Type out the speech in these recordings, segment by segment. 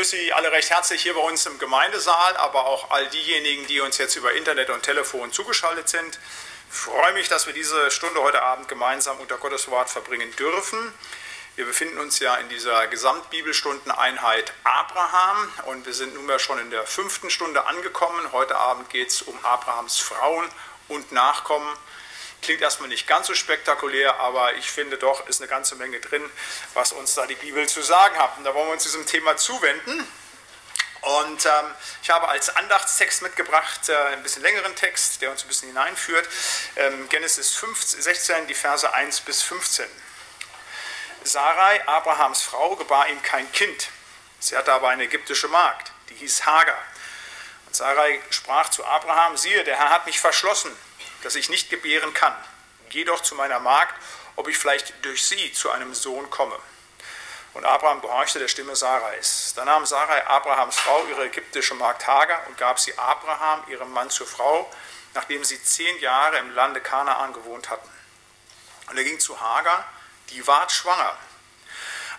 begrüße Sie alle recht herzlich hier bei uns im Gemeindesaal, aber auch all diejenigen, die uns jetzt über Internet und Telefon zugeschaltet sind. Ich freue mich, dass wir diese Stunde heute Abend gemeinsam unter Gottes Wort verbringen dürfen. Wir befinden uns ja in dieser Gesamtbibelstundeneinheit Abraham und wir sind nunmehr schon in der fünften Stunde angekommen. Heute Abend geht es um Abrahams Frauen und Nachkommen. Klingt erstmal nicht ganz so spektakulär, aber ich finde doch, ist eine ganze Menge drin, was uns da die Bibel zu sagen hat. Und da wollen wir uns diesem Thema zuwenden. Und ähm, ich habe als Andachtstext mitgebracht äh, ein bisschen längeren Text, der uns ein bisschen hineinführt. Ähm, Genesis 15, 16, die Verse 1 bis 15. Sarai, Abrahams Frau, gebar ihm kein Kind. Sie hatte aber eine ägyptische Magd, die hieß Hagar. Und Sarai sprach zu Abraham: Siehe, der Herr hat mich verschlossen dass ich nicht gebären kann. Geh doch zu meiner Magd, ob ich vielleicht durch sie zu einem Sohn komme. Und Abraham gehorchte der Stimme Sarais. Da nahm Sarai Abrahams Frau, ihre ägyptische Magd Hagar, und gab sie Abraham, ihrem Mann, zur Frau, nachdem sie zehn Jahre im Lande Kanaan gewohnt hatten. Und er ging zu Hagar, die ward schwanger.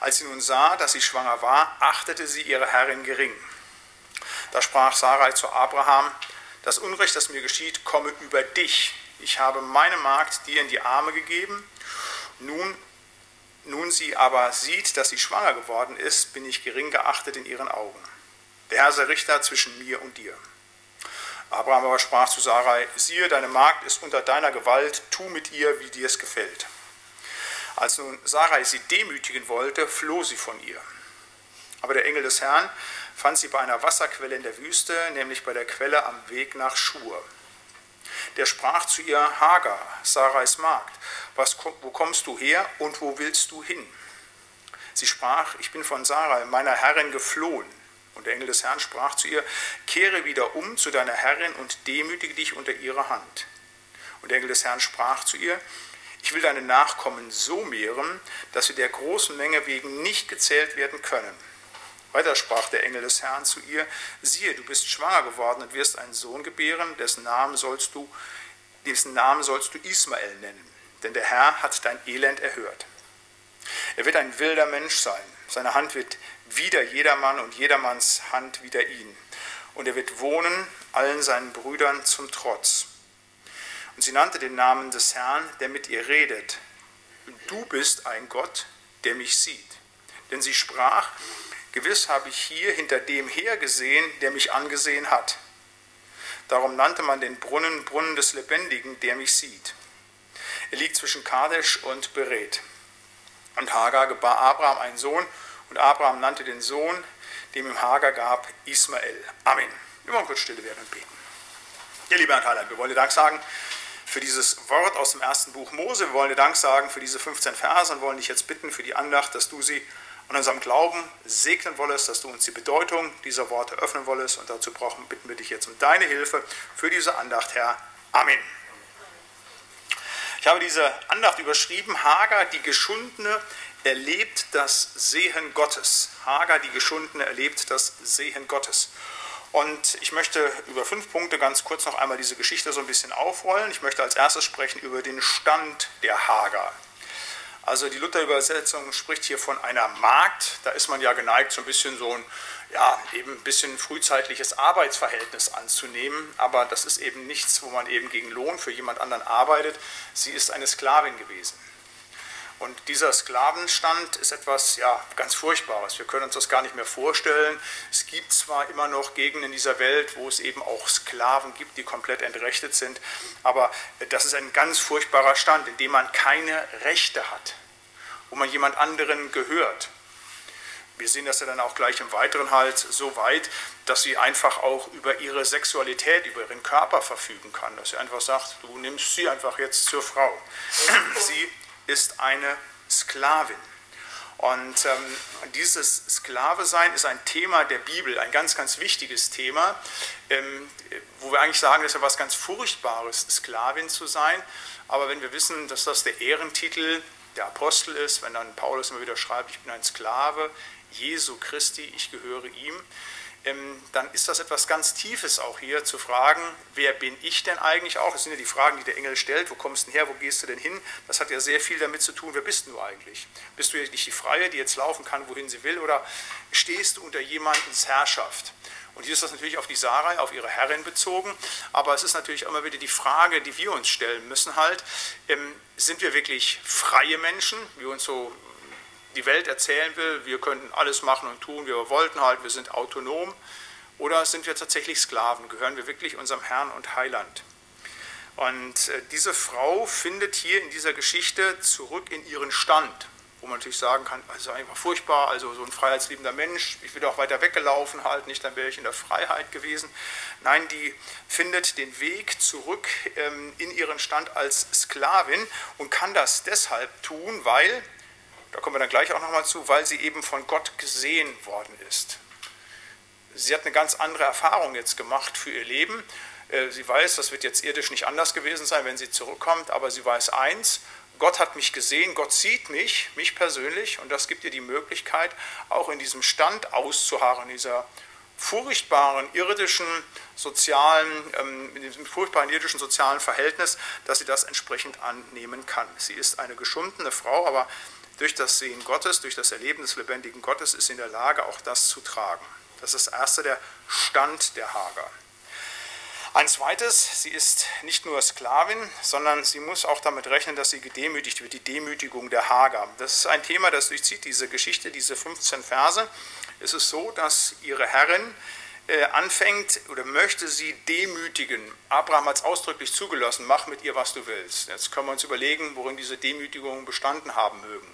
Als sie nun sah, dass sie schwanger war, achtete sie ihre Herrin gering. Da sprach Sarai zu Abraham, das Unrecht, das mir geschieht, komme über dich. Ich habe meine Magd dir in die Arme gegeben. Nun, nun sie aber sieht, dass sie schwanger geworden ist, bin ich gering geachtet in ihren Augen. Der Herr sei Richter zwischen mir und dir. Abraham aber sprach zu Sarai, siehe, deine Magd ist unter deiner Gewalt, tu mit ihr, wie dir es gefällt. Als nun Sarai sie demütigen wollte, floh sie von ihr. Aber der Engel des Herrn fand sie bei einer Wasserquelle in der Wüste, nämlich bei der Quelle am Weg nach Schur. Der sprach zu ihr, Hagar, Sarais Magd, was, wo kommst du her und wo willst du hin? Sie sprach, ich bin von Sarai, meiner Herrin, geflohen. Und der Engel des Herrn sprach zu ihr, kehre wieder um zu deiner Herrin und demütige dich unter ihrer Hand. Und der Engel des Herrn sprach zu ihr, ich will deine Nachkommen so mehren, dass sie der großen Menge wegen nicht gezählt werden können. Weiter sprach der Engel des Herrn zu ihr, siehe, du bist schwanger geworden und wirst einen Sohn gebären, dessen Namen sollst du, dessen Namen sollst du Ismael nennen, denn der Herr hat dein Elend erhört. Er wird ein wilder Mensch sein, seine Hand wird wieder jedermann und jedermanns Hand wieder ihn. Und er wird wohnen allen seinen Brüdern zum Trotz. Und sie nannte den Namen des Herrn, der mit ihr redet. Du bist ein Gott, der mich sieht. Denn sie sprach, Gewiss habe ich hier hinter dem hergesehen, der mich angesehen hat. Darum nannte man den Brunnen Brunnen des Lebendigen, der mich sieht. Er liegt zwischen Kadesh und Beret. Und Hagar gebar Abraham einen Sohn, und Abraham nannte den Sohn, dem ihm Hagar gab, Ismael. Amen. Wir wollen kurz stille werden und beten. Ja, lieber Herr Thailand, wir wollen dir Dank sagen für dieses Wort aus dem ersten Buch Mose. Wir wollen dir Dank sagen für diese 15 Verse und wollen dich jetzt bitten für die Andacht, dass du sie und unserem Glauben segnen wollest, dass du uns die Bedeutung dieser Worte öffnen wollest. Und dazu brauchen, bitten wir dich jetzt um deine Hilfe für diese Andacht, Herr. Amen. Ich habe diese Andacht überschrieben, Hagar, die Geschundene, erlebt das Sehen Gottes. Hagar, die Geschundene, erlebt das Sehen Gottes. Und ich möchte über fünf Punkte ganz kurz noch einmal diese Geschichte so ein bisschen aufrollen. Ich möchte als erstes sprechen über den Stand der Hagar. Also die Luther-Übersetzung spricht hier von einer Magd. Da ist man ja geneigt, so ein bisschen so ein, ja, eben ein bisschen frühzeitliches Arbeitsverhältnis anzunehmen. Aber das ist eben nichts, wo man eben gegen Lohn für jemand anderen arbeitet. Sie ist eine Sklavin gewesen. Und dieser Sklavenstand ist etwas ja, ganz Furchtbares. Wir können uns das gar nicht mehr vorstellen. Es gibt zwar immer noch Gegenden in dieser Welt, wo es eben auch Sklaven gibt, die komplett entrechtet sind, aber das ist ein ganz furchtbarer Stand, in dem man keine Rechte hat, wo man jemand anderen gehört. Wir sehen das ja dann auch gleich im Weiteren halt so weit, dass sie einfach auch über ihre Sexualität, über ihren Körper verfügen kann. Dass sie einfach sagt, du nimmst sie einfach jetzt zur Frau. Sie ist eine Sklavin. Und ähm, dieses Sklave-Sein ist ein Thema der Bibel, ein ganz, ganz wichtiges Thema, ähm, wo wir eigentlich sagen, das ist ja was ganz Furchtbares, Sklavin zu sein. Aber wenn wir wissen, dass das der Ehrentitel der Apostel ist, wenn dann Paulus immer wieder schreibt, ich bin ein Sklave Jesu Christi, ich gehöre ihm, dann ist das etwas ganz Tiefes auch hier zu fragen, wer bin ich denn eigentlich auch? Das sind ja die Fragen, die der Engel stellt, wo kommst du denn her, wo gehst du denn hin? Das hat ja sehr viel damit zu tun, wer bist du eigentlich? Bist du nicht die Freie, die jetzt laufen kann, wohin sie will, oder stehst du unter jemandens Herrschaft? Und hier ist das natürlich auf die Sarai, auf ihre Herrin bezogen, aber es ist natürlich immer wieder die Frage, die wir uns stellen müssen halt, ähm, sind wir wirklich freie Menschen, wie uns so die Welt erzählen will, wir könnten alles machen und tun, wir wollten halt, wir sind autonom, oder sind wir tatsächlich Sklaven, gehören wir wirklich unserem Herrn und Heiland? Und äh, diese Frau findet hier in dieser Geschichte zurück in ihren Stand wo man natürlich sagen kann, also einfach furchtbar, also so ein freiheitsliebender Mensch, ich bin auch weiter weggelaufen halt, nicht, dann wäre ich in der Freiheit gewesen. Nein, die findet den Weg zurück ähm, in ihren Stand als Sklavin und kann das deshalb tun, weil, da kommen wir dann gleich auch nochmal zu, weil sie eben von Gott gesehen worden ist. Sie hat eine ganz andere Erfahrung jetzt gemacht für ihr Leben. Äh, sie weiß, das wird jetzt irdisch nicht anders gewesen sein, wenn sie zurückkommt, aber sie weiß eins, Gott hat mich gesehen, Gott sieht mich, mich persönlich, und das gibt dir die Möglichkeit, auch in diesem Stand auszuharren, dieser furchtbaren irdischen sozialen, ähm, in diesem furchtbaren irdischen sozialen Verhältnis, dass sie das entsprechend annehmen kann. Sie ist eine geschundene Frau, aber durch das Sehen Gottes, durch das Erleben des lebendigen Gottes ist in der Lage, auch das zu tragen. Das ist das erste, der Stand der Hager. Ein zweites, sie ist nicht nur Sklavin, sondern sie muss auch damit rechnen, dass sie gedemütigt wird, die Demütigung der Hager. Das ist ein Thema, das durchzieht diese Geschichte, diese 15 Verse. Es ist so, dass ihre Herrin äh, anfängt oder möchte sie demütigen. Abraham hat es ausdrücklich zugelassen, mach mit ihr, was du willst. Jetzt können wir uns überlegen, worin diese Demütigungen bestanden haben mögen.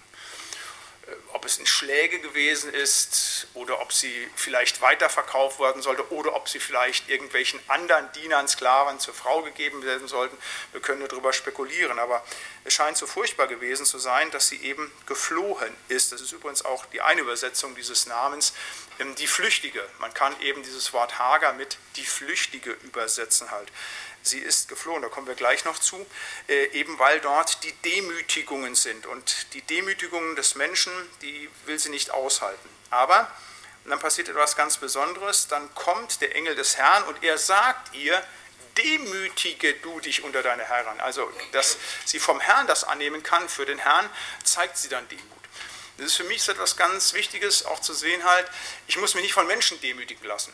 Äh, ob es in Schläge gewesen ist oder ob sie vielleicht weiterverkauft werden sollte oder ob sie vielleicht irgendwelchen anderen Dienern, Sklaven zur Frau gegeben werden sollten. Wir können darüber spekulieren, aber es scheint so furchtbar gewesen zu sein, dass sie eben geflohen ist. Das ist übrigens auch die eine Übersetzung dieses Namens, ähm, die Flüchtige. Man kann eben dieses Wort Hager mit die Flüchtige übersetzen halt sie ist geflohen, da kommen wir gleich noch zu, äh, eben weil dort die Demütigungen sind. Und die Demütigungen des Menschen, die will sie nicht aushalten. Aber, dann passiert etwas ganz Besonderes, dann kommt der Engel des Herrn und er sagt ihr, demütige du dich unter deine Herren. Also, dass sie vom Herrn das annehmen kann für den Herrn, zeigt sie dann Demut. Das ist für mich etwas ganz Wichtiges, auch zu sehen halt, ich muss mich nicht von Menschen demütigen lassen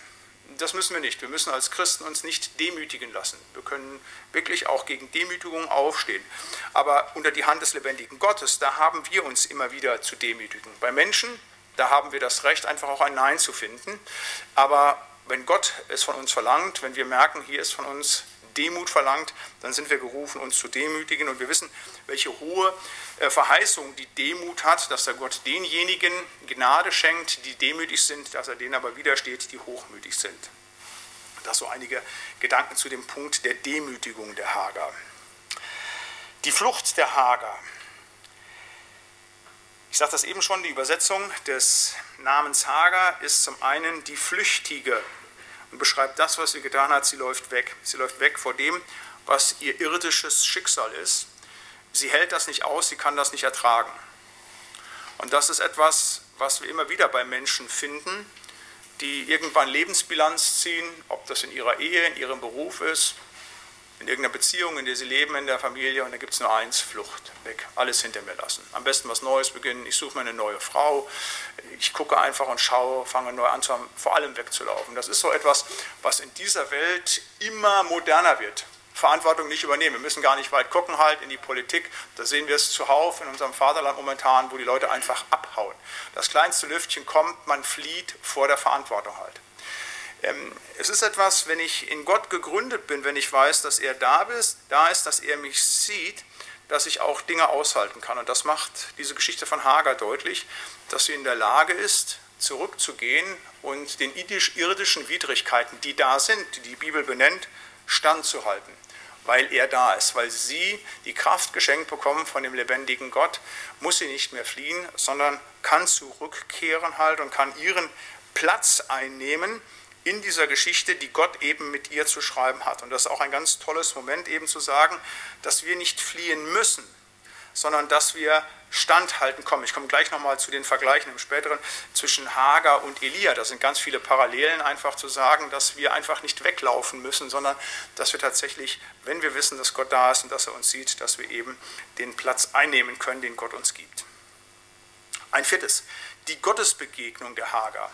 das müssen wir nicht. Wir müssen als Christen uns nicht demütigen lassen. Wir können wirklich auch gegen Demütigung aufstehen. Aber unter die Hand des lebendigen Gottes, da haben wir uns immer wieder zu demütigen. Bei Menschen, da haben wir das Recht, einfach auch ein Nein zu finden. Aber wenn Gott es von uns verlangt, wenn wir merken, hier ist von uns Demut verlangt, dann sind wir gerufen, uns zu demütigen. Und wir wissen, welche hohe äh, Verheißung die Demut hat, dass der Gott denjenigen Gnade schenkt, die demütig sind, dass er denen aber widersteht, die hochmütig sind. Das so einige Gedanken zu dem Punkt der Demütigung der Hager. Die Flucht der Hager. Ich sagte das eben schon, die Übersetzung des Namens Hager ist zum einen die Flüchtige und beschreibt das, was sie getan hat. Sie läuft weg. Sie läuft weg vor dem, was ihr irdisches Schicksal ist. Sie hält das nicht aus, sie kann das nicht ertragen. Und das ist etwas, was wir immer wieder bei Menschen finden, die irgendwann Lebensbilanz ziehen, ob das in ihrer Ehe, in ihrem Beruf ist, in irgendeiner Beziehung, in der sie leben, in der Familie, und da gibt es nur eins, Flucht, weg, alles hinter mir lassen. Am besten was Neues beginnen, ich suche mir eine neue Frau, ich gucke einfach und schaue, fange neu an, vor allem wegzulaufen. Das ist so etwas, was in dieser Welt immer moderner wird. Verantwortung nicht übernehmen. Wir müssen gar nicht weit gucken halt in die Politik. Da sehen wir es zuhauf in unserem Vaterland momentan, wo die Leute einfach abhauen. Das kleinste Lüftchen kommt, man flieht vor der Verantwortung halt. Ähm, es ist etwas, wenn ich in Gott gegründet bin, wenn ich weiß, dass er da ist, da ist, dass er mich sieht, dass ich auch Dinge aushalten kann. Und das macht diese Geschichte von Hagar deutlich, dass sie in der Lage ist, zurückzugehen und den irdischen Widrigkeiten, die da sind, die die Bibel benennt, standzuhalten, weil er da ist, weil sie die Kraft geschenkt bekommen von dem lebendigen Gott, muss sie nicht mehr fliehen, sondern kann zurückkehren halt und kann ihren Platz einnehmen in dieser Geschichte, die Gott eben mit ihr zu schreiben hat. Und das ist auch ein ganz tolles Moment eben zu sagen, dass wir nicht fliehen müssen, sondern dass wir standhalten kommen. Ich komme gleich nochmal zu den Vergleichen im späteren zwischen Hagar und Elia. Da sind ganz viele Parallelen einfach zu sagen, dass wir einfach nicht weglaufen müssen, sondern dass wir tatsächlich, wenn wir wissen, dass Gott da ist und dass er uns sieht, dass wir eben den Platz einnehmen können, den Gott uns gibt. Ein viertes, die Gottesbegegnung der Hagar.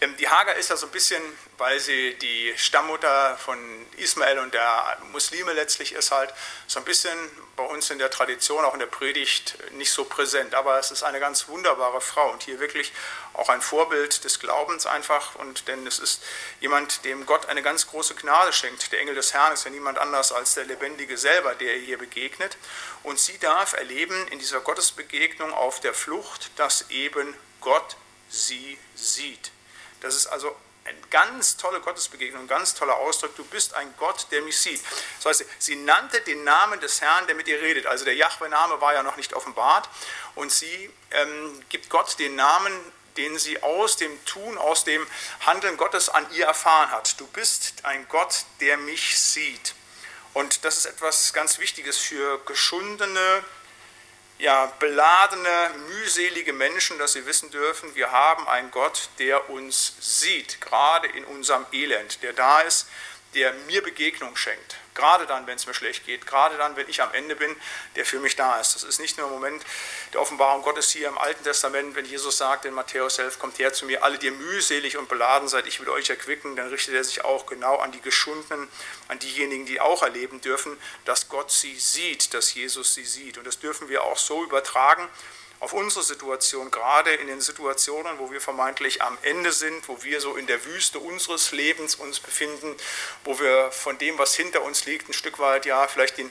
Ähm, die Hagar ist ja so ein bisschen, weil sie die Stammmutter von Ismael und der Muslime letztlich ist, halt so ein bisschen bei uns in der Tradition, auch in der Predigt, nicht so präsent. Aber es ist eine ganz wunderbare Frau und hier wirklich auch ein Vorbild des Glaubens einfach. Und denn es ist jemand, dem Gott eine ganz große Gnade schenkt. Der Engel des Herrn ist ja niemand anders als der Lebendige selber, der ihr hier begegnet. Und sie darf erleben in dieser Gottesbegegnung auf der Flucht, dass eben Gott sie sieht. Das ist also eine ganz tolle Gottesbegegnung, ein ganz toller Ausdruck. Du bist ein Gott, der mich sieht. Das heißt, sie nannte den Namen des Herrn, der mit ihr redet. Also der Jahwe-Name war ja noch nicht offenbart. Und sie ähm, gibt Gott den Namen, den sie aus dem Tun, aus dem Handeln Gottes an ihr erfahren hat. Du bist ein Gott, der mich sieht. Und das ist etwas ganz Wichtiges für geschundene, ja, beladene, mühselige Menschen, dass sie wissen dürfen, wir haben einen Gott, der uns sieht, gerade in unserem Elend, der da ist, der mir Begegnung schenkt. Gerade dann, wenn es mir schlecht geht, gerade dann, wenn ich am Ende bin, der für mich da ist. Das ist nicht nur im Moment der Offenbarung Gottes hier im Alten Testament, wenn Jesus sagt in Matthäus 11, kommt her zu mir, alle, die mühselig und beladen seid, ich will euch erquicken, dann richtet er sich auch genau an die Geschundenen, an diejenigen, die auch erleben dürfen, dass Gott sie sieht, dass Jesus sie sieht. Und das dürfen wir auch so übertragen auf unsere Situation, gerade in den Situationen, wo wir vermeintlich am Ende sind, wo wir so in der Wüste unseres Lebens uns befinden, wo wir von dem, was hinter uns liegt, ein Stück weit ja vielleicht den,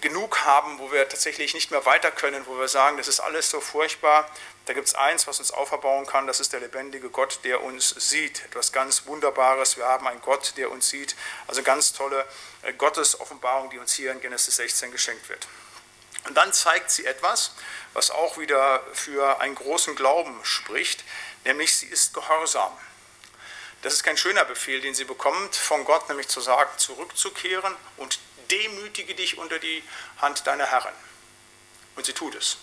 genug haben, wo wir tatsächlich nicht mehr weiter können, wo wir sagen, das ist alles so furchtbar. Da gibt es eins, was uns auferbauen kann, das ist der lebendige Gott, der uns sieht. Etwas ganz Wunderbares. Wir haben einen Gott, der uns sieht. Also ganz tolle äh, Gottesoffenbarung, die uns hier in Genesis 16 geschenkt wird. Und dann zeigt sie etwas, was auch wieder für einen großen Glauben spricht, nämlich sie ist gehorsam. Das ist kein schöner Befehl, den sie bekommt von Gott, nämlich zu sagen, zurückzukehren und demütige dich unter die Hand deiner Herren. Und sie tut es.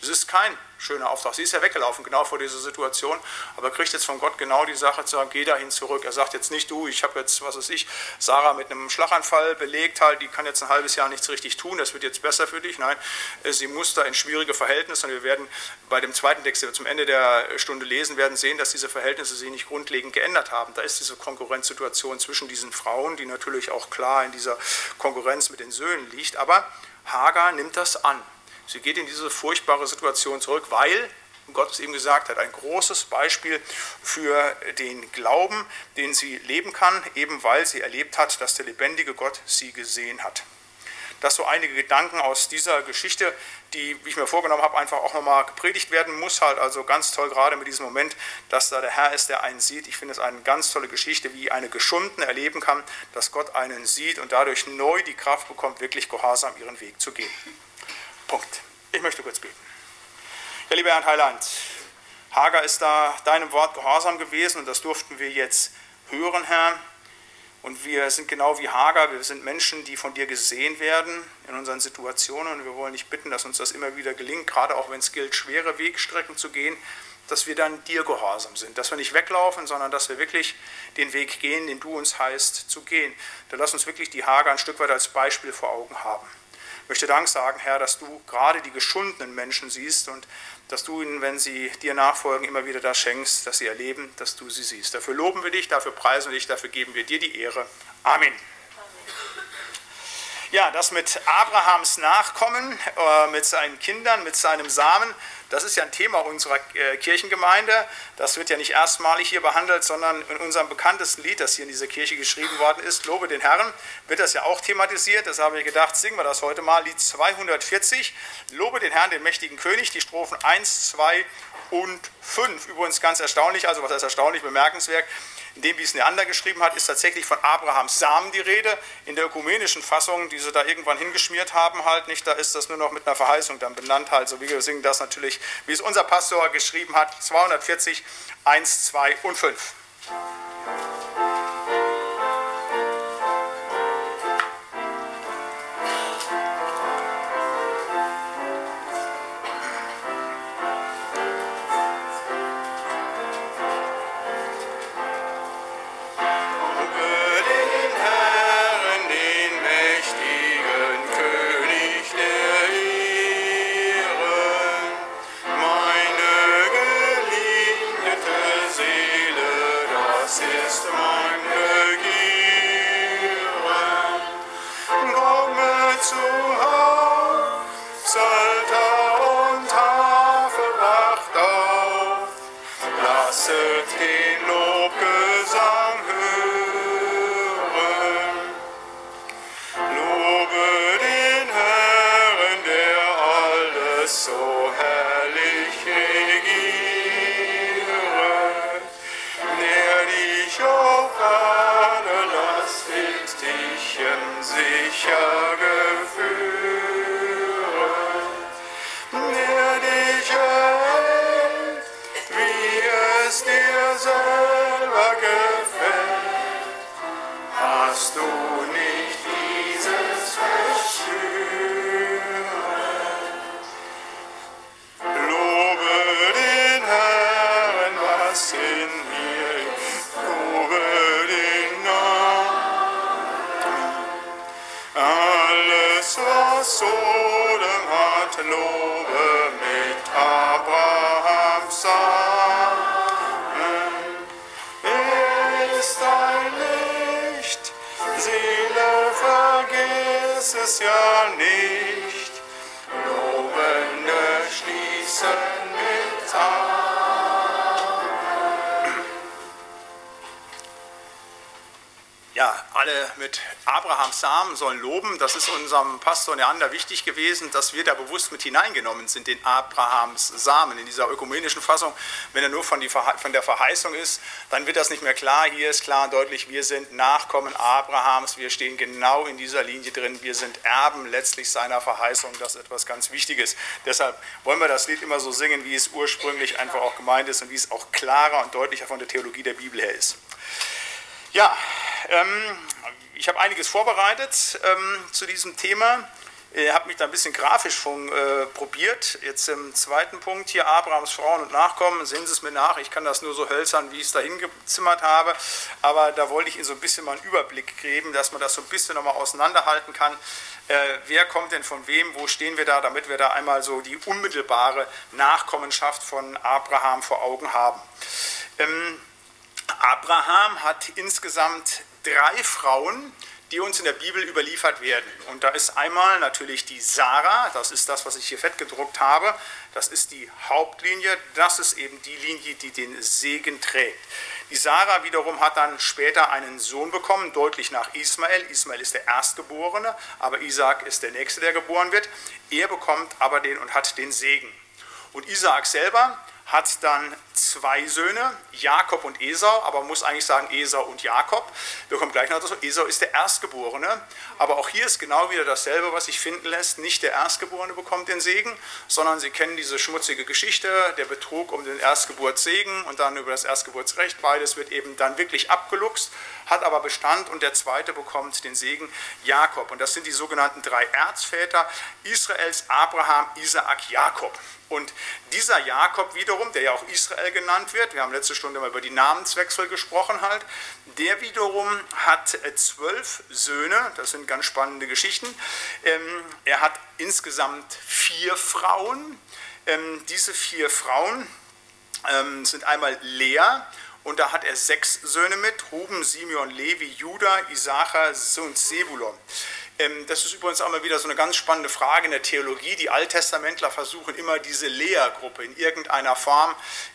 Das ist kein schöner Auftrag. Sie ist ja weggelaufen, genau vor dieser Situation, aber kriegt jetzt von Gott genau die Sache zu sagen, geh dahin zurück. Er sagt jetzt nicht, du, ich habe jetzt, was weiß ich, Sarah mit einem Schlaganfall belegt, halt, die kann jetzt ein halbes Jahr nichts richtig tun, das wird jetzt besser für dich. Nein, sie muss da in schwierige Verhältnisse und wir werden bei dem zweiten Text, den wir zum Ende der Stunde lesen werden, sehen, dass diese Verhältnisse sich nicht grundlegend geändert haben. Da ist diese Konkurrenzsituation zwischen diesen Frauen, die natürlich auch klar in dieser Konkurrenz mit den Söhnen liegt, aber Hagar nimmt das an. Sie geht in diese furchtbare Situation zurück, weil Gott es eben gesagt hat, ein großes Beispiel für den Glauben, den sie leben kann, eben weil sie erlebt hat, dass der lebendige Gott sie gesehen hat. Das so einige Gedanken aus dieser Geschichte, die, wie ich mir vorgenommen habe, einfach auch nochmal gepredigt werden muss. Halt also ganz toll, gerade mit diesem Moment, dass da der Herr ist, der einen sieht. Ich finde es eine ganz tolle Geschichte, wie eine Geschundene erleben kann, dass Gott einen sieht und dadurch neu die Kraft bekommt, wirklich gehorsam ihren Weg zu gehen. Punkt. Ich möchte kurz beten. Ja, lieber Herr Heiland, Hager ist da deinem Wort gehorsam gewesen und das durften wir jetzt hören, Herr. Und wir sind genau wie Hager, wir sind Menschen, die von dir gesehen werden in unseren Situationen. Und wir wollen dich bitten, dass uns das immer wieder gelingt, gerade auch wenn es gilt, schwere Wegstrecken zu gehen, dass wir dann dir gehorsam sind, dass wir nicht weglaufen, sondern dass wir wirklich den Weg gehen, den du uns heißt zu gehen. Da lass uns wirklich die Hager ein Stück weit als Beispiel vor Augen haben. Ich möchte Dank sagen, Herr, dass du gerade die geschundenen Menschen siehst und dass du ihnen, wenn sie dir nachfolgen, immer wieder das schenkst, dass sie erleben, dass du sie siehst. Dafür loben wir dich, dafür preisen wir dich, dafür geben wir dir die Ehre. Amen. Ja, das mit Abrahams Nachkommen, äh, mit seinen Kindern, mit seinem Samen, das ist ja ein Thema unserer äh, Kirchengemeinde. Das wird ja nicht erstmalig hier behandelt, sondern in unserem bekanntesten Lied, das hier in dieser Kirche geschrieben worden ist, Lobe den Herrn, wird das ja auch thematisiert. Das habe ich gedacht, singen wir das heute mal. Lied 240, Lobe den Herrn, den mächtigen König, die Strophen 1, 2 und 5. Übrigens ganz erstaunlich, also was heißt erstaunlich, bemerkenswert. In dem, wie es Neander geschrieben hat, ist tatsächlich von Abrahams Samen die Rede. In der ökumenischen Fassung, die sie da irgendwann hingeschmiert haben, halt nicht, da ist das nur noch mit einer Verheißung dann benannt. halt. So wie wir singen das natürlich, wie es unser Pastor geschrieben hat, 240, 1, 2 und 5. serve thee, Lord. Es ja nicht. Lobende schließen mit Ja, alle mit Abrahams Samen sollen loben. Das ist unserem Pastor Neander wichtig gewesen, dass wir da bewusst mit hineingenommen sind, den Abrahams Samen in dieser ökumenischen Fassung. Wenn er nur von, der Verheißung ist, dann wird das nicht mehr klar. Hier ist klar und deutlich, wir sind Nachkommen Abrahams. Wir stehen genau in dieser Linie drin. Wir sind Erben letztlich seiner Verheißung. Das ist etwas ganz Wichtiges. Deshalb wollen wir das Lied immer so singen, wie es ursprünglich einfach auch gemeint ist und wie es auch klarer und deutlicher von der Theologie der Bibel her ist. Ja, ähm, ich habe einiges vorbereitet ähm, zu diesem Thema. Ich habe mich da ein bisschen grafisch schon äh, probiert. Jetzt im zweiten Punkt hier Abrahams Frauen und Nachkommen. Sehen Sie es mir nach. Ich kann das nur so hölzern, wie ich es da hingezimmert habe. Aber da wollte ich Ihnen so ein bisschen mal einen Überblick geben, dass man das so ein bisschen nochmal auseinanderhalten kann. Äh, wer kommt denn von wem? Wo stehen wir da? Damit wir da einmal so die unmittelbare Nachkommenschaft von Abraham vor Augen haben. Ähm, Abraham hat insgesamt drei Frauen, die uns in der Bibel überliefert werden. Und da ist einmal natürlich die Sarah, das ist das, was ich hier fett gedruckt habe. Das ist die Hauptlinie, das ist eben die Linie, die den Segen trägt. Die Sarah wiederum hat dann später einen Sohn bekommen, deutlich nach Ismael. Ismael ist der Erstgeborene, aber Isaac ist der Nächste, der geboren wird. Er bekommt aber den und hat den Segen. Und Isaac selber hat dann zwei Söhne, Jakob und Esau, aber man muss eigentlich sagen Esau und Jakob. Wir kommen gleich noch dazu. Esau ist der Erstgeborene, aber auch hier ist genau wieder dasselbe, was sich finden lässt. Nicht der Erstgeborene bekommt den Segen, sondern Sie kennen diese schmutzige Geschichte, der Betrug um den Erstgeburtssegen und dann über das Erstgeburtsrecht. Beides wird eben dann wirklich abgeluchst, hat aber Bestand und der Zweite bekommt den Segen Jakob. Und das sind die sogenannten drei Erzväter Israels, Abraham, Isaak, Jakob. Und dieser Jakob wiederum, der ja auch Israel genannt wird, wir haben letzte Stunde mal über die Namenswechsel gesprochen halt, der wiederum hat äh, zwölf Söhne, das sind ganz spannende Geschichten. Ähm, er hat insgesamt vier Frauen. Ähm, diese vier Frauen ähm, sind einmal Lea, und da hat er sechs Söhne mit, Ruben, Simeon, Levi, Judah, Isachar und Sebulon. Das ist übrigens auch mal wieder so eine ganz spannende Frage in der Theologie. Die Alttestamentler versuchen immer diese Lea-Gruppe in irgendeiner Form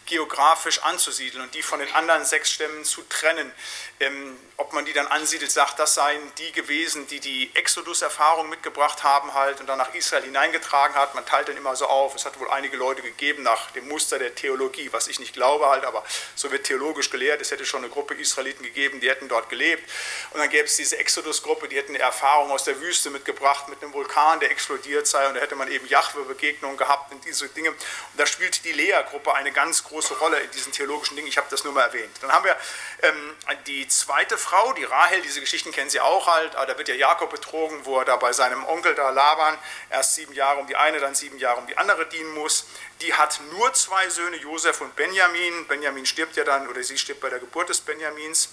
geografisch anzusiedeln und die von den anderen sechs Stämmen zu trennen. Ähm, Ob man die dann ansiedelt, sagt, das seien die gewesen, die die Exodus-Erfahrung mitgebracht haben halt und dann nach Israel hineingetragen hat. Man teilt dann immer so auf. Es hat wohl einige Leute gegeben nach dem Muster der Theologie, was ich nicht glaube halt, aber so wird theologisch gelehrt. Es hätte schon eine Gruppe Israeliten gegeben, die hätten dort gelebt. Und dann gäbe es diese Exodus-Gruppe, die hätten eine Erfahrung aus der Wüste mitgebracht mit einem Vulkan, der explodiert sei und da hätte man eben Jahwe-Begegnungen gehabt und diese Dinge. Und da spielt die Lea-Gruppe eine ganz große Rolle in diesen theologischen Dingen. Ich habe das nur mal erwähnt. Dann haben wir ähm, die zweite Frau, die Rahel, diese Geschichten kennen Sie auch halt, aber da wird ja Jakob betrogen, wo er da bei seinem Onkel da Laban erst sieben Jahre um die eine, dann sieben Jahre um die andere dienen muss. Die hat nur zwei Söhne, Josef und Benjamin. Benjamin stirbt ja dann, oder sie stirbt bei der Geburt des Benjamins.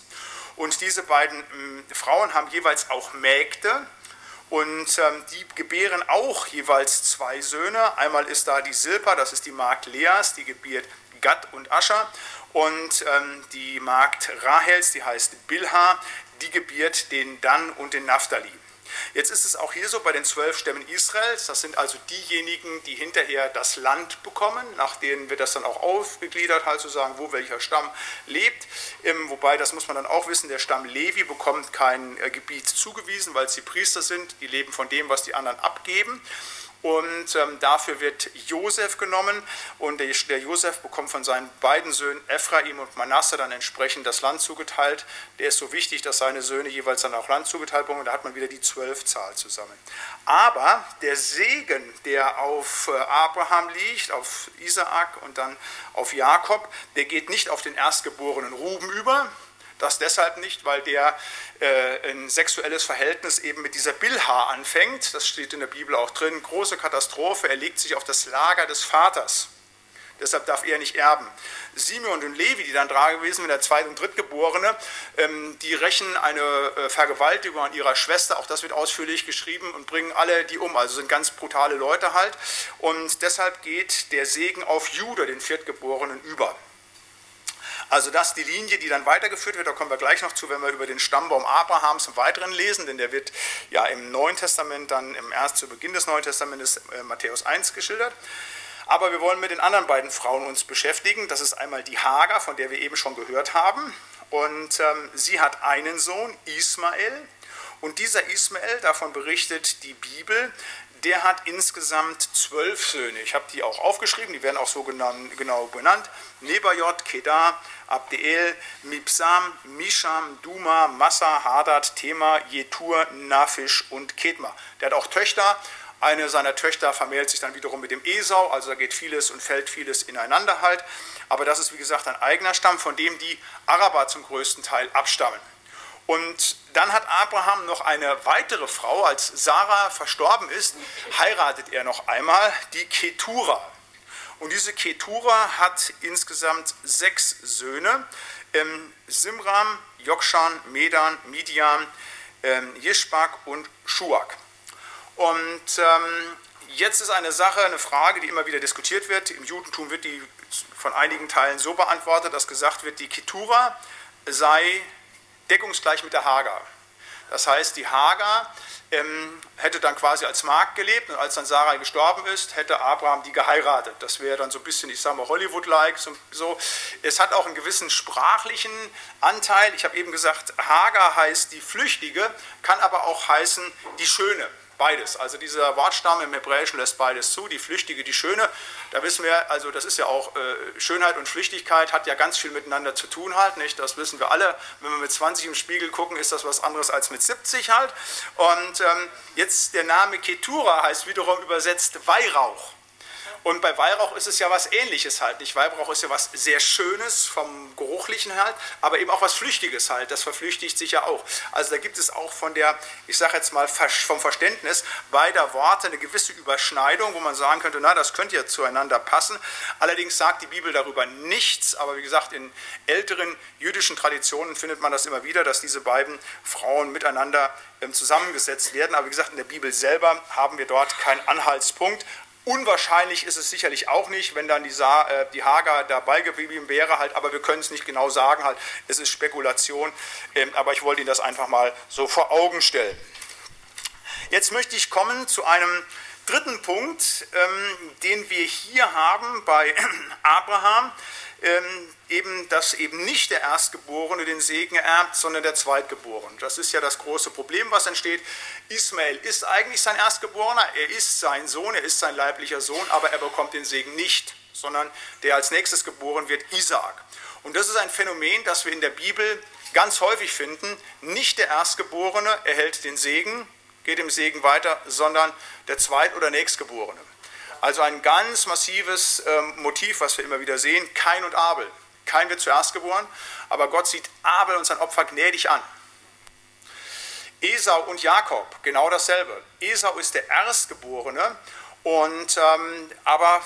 Und diese beiden ähm, Frauen haben jeweils auch Mägde. Und ähm, die gebären auch jeweils zwei Söhne. Einmal ist da die Silpa, das ist die Magd Leas, die gebiert Gad und Ascher. Und ähm, die Magd Rahels, die heißt Bilha, die gebiert den Dan und den Naphtali. Jetzt ist es auch hier so bei den zwölf Stämmen Israels, das sind also diejenigen, die hinterher das Land bekommen, nach denen wird das dann auch aufgegliedert, halt zu sagen, wo welcher Stamm lebt. Ähm, wobei, das muss man dann auch wissen, der Stamm Levi bekommt kein äh, Gebiet zugewiesen, weil sie Priester sind, die leben von dem, was die anderen abgeben. Und ähm, dafür wird Josef genommen und der, der, Josef bekommt von seinen beiden Söhnen Ephraim und Manasse dann entsprechend das Land zugeteilt. Der ist so wichtig, dass seine Söhne jeweils dann auch Land zugeteilt bekommen und da hat man wieder die Zwölfzahl zusammen. Aber der Segen, der auf äh, Abraham liegt, auf Isaak und dann auf Jakob, der geht nicht auf den erstgeborenen Ruben über, das deshalb nicht, weil der äh, ein sexuelles Verhältnis eben mit dieser Bilha anfängt. Das steht in der Bibel auch drin. Große Katastrophe. Er legt sich auf das Lager des Vaters. Deshalb darf er nicht erben. Simeon und Levi, die dann da gewesen sind, der Zweit- und Drittgeborene, ähm, die rächen eine äh, Vergewaltigung an ihrer Schwester. Auch das wird ausführlich geschrieben und bringen alle die um. Also sind ganz brutale Leute halt. Und deshalb geht der Segen auf Judah, den Viertgeborenen, über. Also das ist die Linie, die dann weitergeführt wird, da kommen wir gleich noch zu, wenn wir über den Stammbaum Abrahams im Weiteren lesen, denn der wird ja im Neuen Testament, dann im erst zu Beginn des Neuen Testamentes, äh, Matthäus 1 geschildert. Aber wir wollen mit den anderen beiden Frauen uns beschäftigen. Das ist einmal die Hagar, von der wir eben schon gehört haben. Und ähm, sie hat einen Sohn, Ismael. Und dieser Ismael, davon berichtet die Bibel, der hat insgesamt zwölf Söhne. Ich habe die auch aufgeschrieben, die werden auch so genau benannt. Nebajot, Kedar, Abdeel, Mipsam, Misham, Duma, Massa, Hadad, Tema, Jetur, Nafisch und Kedma. Der hat auch Töchter. Eine seiner Töchter vermählt sich dann wiederum mit dem Esau, also da geht vieles und fällt vieles ineinander halt. Aber das ist wie gesagt ein eigener Stamm, von dem die Araber zum größten Teil abstammen. Und dann hat Abraham noch eine weitere Frau, als Sarah verstorben ist, heiratet er noch einmal, die Ketura. Und diese Ketura hat insgesamt sechs Söhne, ähm, Simram, Jokshan, Medan, Midian, ähm, Jishbak und Schuak. Und ähm, jetzt ist eine Sache, eine Frage, die immer wieder diskutiert wird. Im Judentum wird die von einigen Teilen so beantwortet, dass gesagt wird, die Ketura sei deckungsgleich mit der Hagar. Das heißt, die Hagar ähm, hätte dann quasi als Magd gelebt und als dann Sarah gestorben ist, hätte Abraham die geheiratet. Das wäre dann so ein bisschen, ich sage mal, Hollywood-like. So. Es hat auch einen gewissen sprachlichen Anteil. Ich habe eben gesagt, Hagar heißt die Flüchtige, kann aber auch heißen die Schöne. Beides. Also dieser Wortstamm im Hebräischen lässt beides zu. Die Flüchtige, die Schöne. Da wissen wir, also das ist ja auch äh, Schönheit und Flüchtigkeit hat ja ganz viel miteinander zu tun halt, nicht? Das wissen wir alle. Wenn wir mit 20 im Spiegel gucken, ist das was anderes als mit 70 halt. Und ähm, jetzt der Name Ketura heißt wiederum übersetzt Weihrauch. Und bei Weihrauch ist es ja was Ähnliches halt. Nicht? Weihrauch ist ja was sehr Schönes vom Geruchlichen halt, aber eben auch was Flüchtiges halt. Das verflüchtigt sich ja auch. Also da gibt es auch von der, ich sage jetzt mal vom Verständnis beider Worte eine gewisse Überschneidung, wo man sagen könnte, na, das könnte ja zueinander passen. Allerdings sagt die Bibel darüber nichts, aber wie gesagt, in älteren jüdischen Traditionen findet man das immer wieder, dass diese beiden Frauen miteinander ähm, zusammengesetzt werden. Aber wie gesagt, in der Bibel selber haben wir dort keinen Anhaltspunkt. Unwahrscheinlich ist es sicherlich auch nicht, wenn dann die, Sa äh, die Hager dabei geblieben wäre, halt, aber wir können es nicht genau sagen, halt, es ist Spekulation, ähm, aber ich wollte Ihnen das einfach mal so vor Augen stellen. Jetzt möchte ich kommen zu einem dritten Punkt, ähm, den wir hier haben bei Abraham eben, dass eben nicht der Erstgeborene den Segen erbt, sondern der Zweitgeborene. Das ist ja das große Problem, was entsteht. Ismael ist eigentlich sein Erstgeborener, er ist sein Sohn, er ist sein leiblicher Sohn, aber er bekommt den Segen nicht, sondern der als nächstes geboren wird, Isaak. Und das ist ein Phänomen, das wir in der Bibel ganz häufig finden. Nicht der Erstgeborene erhält den Segen, geht im Segen weiter, sondern der Zweit- oder Nächstgeborene. Also ein ganz massives ähm, Motiv, was wir immer wieder sehen, Kain und Abel. Kain wird zuerst geboren, aber Gott sieht Abel und sein Opfer gnädig an. Esau und Jakob, genau dasselbe. Esau ist der Erstgeborene, und, ähm, aber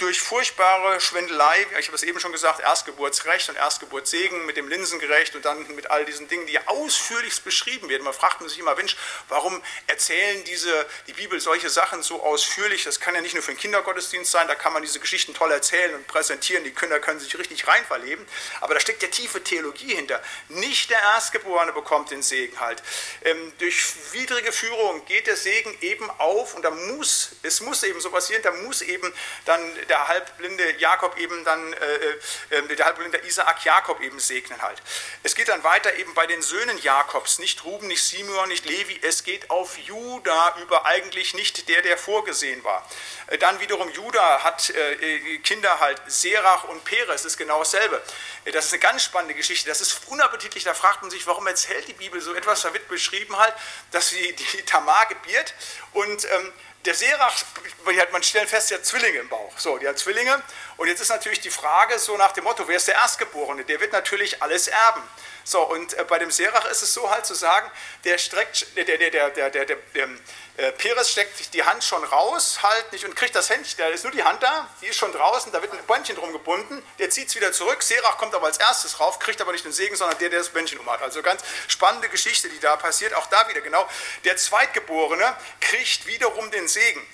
durch furchtbare Schwindelei, ich habe es eben schon gesagt, Erstgeburtsrecht und Erstgeburtssegen mit dem Linsengerecht und dann mit all diesen Dingen, die ausführlichst beschrieben werden. Man fragt sich immer, Mensch, warum erzählen diese, die Bibel solche Sachen so ausführlich? Das kann ja nicht nur für den Kindergottesdienst sein, da kann man diese Geschichten toll erzählen und präsentieren, die Kinder können sich richtig reinverleben, aber da steckt ja tiefe Theologie hinter. Nicht der Erstgeborene bekommt den Segen halt. Ähm, durch widrige Führung geht der Segen eben auf und da muss, es muss eben so passieren, da muss eben dann der halbblinde Jakob eben dann, äh, äh, der halbblinde Isaak Jakob eben segnen halt. Es geht dann weiter eben bei den Söhnen Jakobs, nicht Ruben, nicht Simeon, nicht Levi, es geht auf Juda über eigentlich nicht der, der vorgesehen war. Äh, dann wiederum Juda hat äh, äh, Kinder halt, Serach und Peres, ist genau dasselbe. Das ist eine ganz spannende Geschichte, das ist unappetitlich, da fragt man sich, warum erzählt die Bibel so etwas, da wird beschrieben halt, dass sie die Tamar gebiert. Und ähm, der Serach, man stellt fest, der Zwillinge im Bauch. So, die hat Zwillinge. Und jetzt ist natürlich die Frage so nach dem Motto, wer ist der Erstgeborene? Der wird natürlich alles erben. So, und äh, bei dem Serach ist es so halt zu sagen, der streckt, der, der, der, der, der, der, der äh, Peres steckt die Hand schon raus, halt nicht und kriegt das Händchen, da ist nur die Hand da, die ist schon draußen, da wird ein Bändchen drum gebunden, der zieht es wieder zurück, Serach kommt aber als erstes rauf, kriegt aber nicht den Segen, sondern der, der das Bändchen um hat. Also ganz spannende Geschichte, die da passiert, auch da wieder genau. Der Zweitgeborene kriegt wiederum den Segen.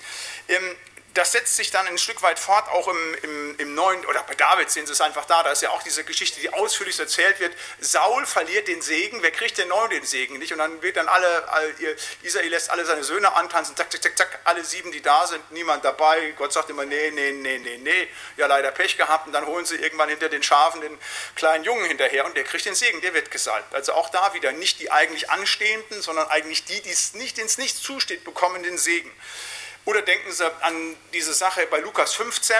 Das setzt sich dann ein Stück weit fort, auch im, im, im Neuen, oder bei David sehen Sie es einfach da, da ist ja auch diese Geschichte, die ausführlich erzählt wird. Saul verliert den Segen, wer kriegt denn neu den Segen nicht? Und dann wird dann alle, all, Israel lässt alle seine Söhne antanzen, zack, zack, zack, zack, alle sieben, die da sind, niemand dabei. Gott sagt immer, nee, nee, nee, nee, nee. Ja, leider Pech gehabt. Und dann holen sie irgendwann hinter den Schafen den kleinen Jungen hinterher und der kriegt den Segen, der wird gesalbt. Also auch da wieder nicht die eigentlich Anstehenden, sondern eigentlich die, die es nicht ins Nichts zusteht, bekommen den Segen. Oder denken Sie an diese Sache bei Lukas 15,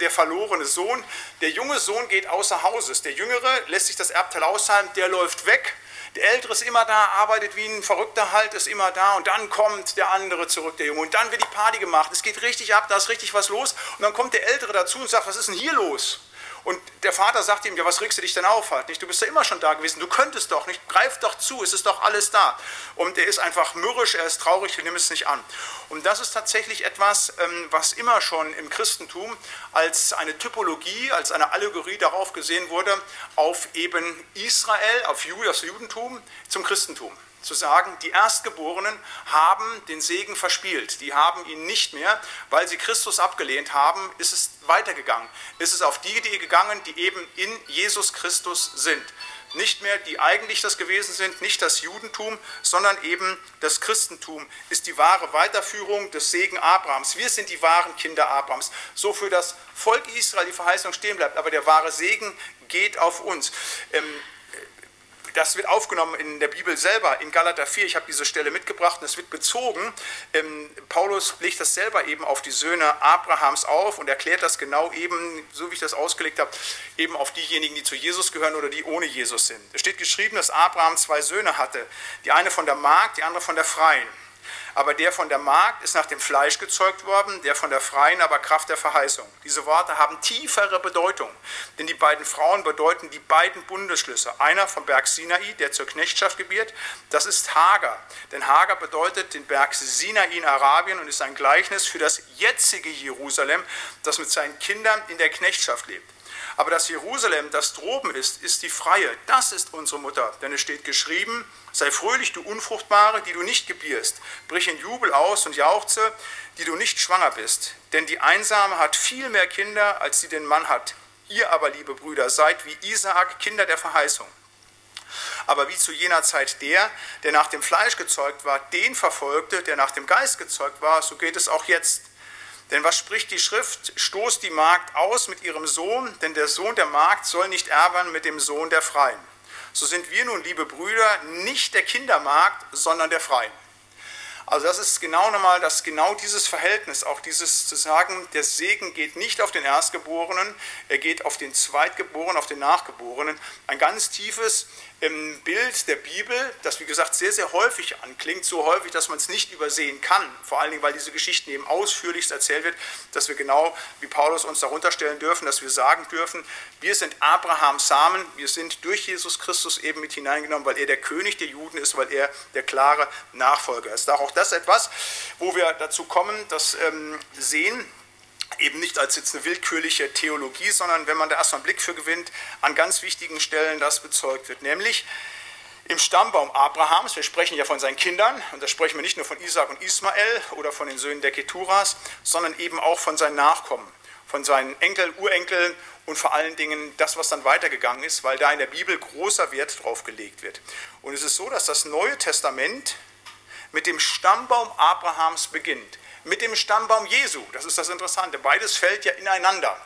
der verlorene Sohn. Der junge Sohn geht außer Hauses. Der Jüngere lässt sich das Erbteil auszahlen, der läuft weg. Der Ältere ist immer da, arbeitet wie ein Verrückter halt, ist immer da und dann kommt der andere zurück, der Junge. Und dann wird die Party gemacht. Es geht richtig ab, da ist richtig was los. Und dann kommt der Ältere dazu und sagt, was ist denn hier los? Und der Vater sagt ihm, ja, was regst du dich denn auf? Halt, nicht? Du bist ja immer schon da gewesen, du könntest doch nicht, greif doch zu, es ist doch alles da. Und er ist einfach mürrisch, er ist traurig, nimm es nicht an. Und das ist tatsächlich etwas, ähm, was immer schon im Christentum als eine Typologie, als eine Allegorie darauf gesehen wurde, auf eben Israel, auf das Judentum zum Christentum zu sagen, die Erstgeborenen haben den Segen verspielt. Die haben ihn nicht mehr, weil sie Christus abgelehnt haben, ist es weitergegangen. Ist es auf die die gegangen, die eben in Jesus Christus sind. Nicht mehr die eigentlich das gewesen sind, nicht das Judentum, sondern eben das Christentum ist die wahre Weiterführung des Segen Abrahams. Wir sind die wahren Kinder Abrahams. So für das Volk Israel die Verheißung stehen bleibt, aber der wahre Segen geht auf uns. Ähm, das wird aufgenommen in der Bibel selber, in Galater 4. Ich habe diese Stelle mitgebracht und es wird bezogen. Ähm, Paulus legt das selber eben auf die Söhne Abrahams auf und erklärt das genau eben, so wie ich das ausgelegt habe, eben auf diejenigen, die zu Jesus gehören oder die ohne Jesus sind. Es steht geschrieben, dass Abraham zwei Söhne hatte. Die eine von der Magd, die andere von der Freien. Aber der von der Magd ist nach dem Fleisch gezeugt worden, der von der Freien aber Kraft der Verheißung. Diese Worte haben tiefere Bedeutung, denn die beiden Frauen bedeuten die beiden Bundesschlüsse. Einer vom Berg Sinai, der zur Knechtschaft gebiert, das ist Hagar. Denn Hagar bedeutet den Berg Sinai in Arabien und ist ein Gleichnis für das jetzige Jerusalem, das mit seinen Kindern in der Knechtschaft lebt. Aber das Jerusalem, das droben ist, ist die Freie. Das ist unsere Mutter. Denn es steht geschrieben, sei fröhlich, du Unfruchtbare, die du nicht gebierst. Brich in Jubel aus und jauchze, die du nicht schwanger bist. Denn die Einsame hat viel mehr Kinder, als sie den Mann hat. Ihr aber, liebe Brüder, seid wie Isaak, Kinder der Verheißung. Aber wie zu jener Zeit der, der nach dem Fleisch gezeugt war, den verfolgte, der nach dem Geist gezeugt war, so geht es auch jetzt. Denn was spricht die Schrift? Stoßt die Magd aus mit ihrem Sohn, denn der Sohn der Magd soll nicht erbern mit dem Sohn der Freien. So sind wir nun, liebe Brüder, nicht der Kindermarkt, sondern der Freien. Also das ist genau nochmal, dass genau dieses Verhältnis, auch dieses zu sagen, der Segen geht nicht auf den Erstgeborenen, er geht auf den Zweitgeborenen, auf den Nachgeborenen. Ein ganz tiefes im Bild der Bibel, das wie gesagt sehr, sehr häufig anklingt, so häufig, dass man es nicht übersehen kann, vor allen Dingen, weil diese Geschichten eben ausführlichst erzählt wird, dass wir genau wie Paulus uns darunter stellen dürfen, dass wir sagen dürfen, wir sind Abrahams Samen, wir sind durch Jesus Christus eben mit hineingenommen, weil er der König der Juden ist, weil er der klare Nachfolger ist. Auch das etwas, wo wir dazu kommen, das ähm, sehen, eben nicht als jetzt eine willkürliche Theologie, sondern wenn man da erstmal einen Blick für gewinnt, an ganz wichtigen Stellen das bezeugt wird. Nämlich im Stammbaum Abrahams, wir sprechen ja von seinen Kindern, und da sprechen wir nicht nur von Isaac und Ismael oder von den Söhnen der Keturas, sondern eben auch von seinen Nachkommen, von seinen Enkeln, Urenkeln und vor allen Dingen das, was dann weitergegangen ist, weil da in der Bibel großer Wert drauf gelegt wird. Und es ist so, dass das Neue Testament mit dem Stammbaum Abrahams beginnt mit dem Stammbaum Jesu. Das ist das Interessante. Beides fällt ja ineinander.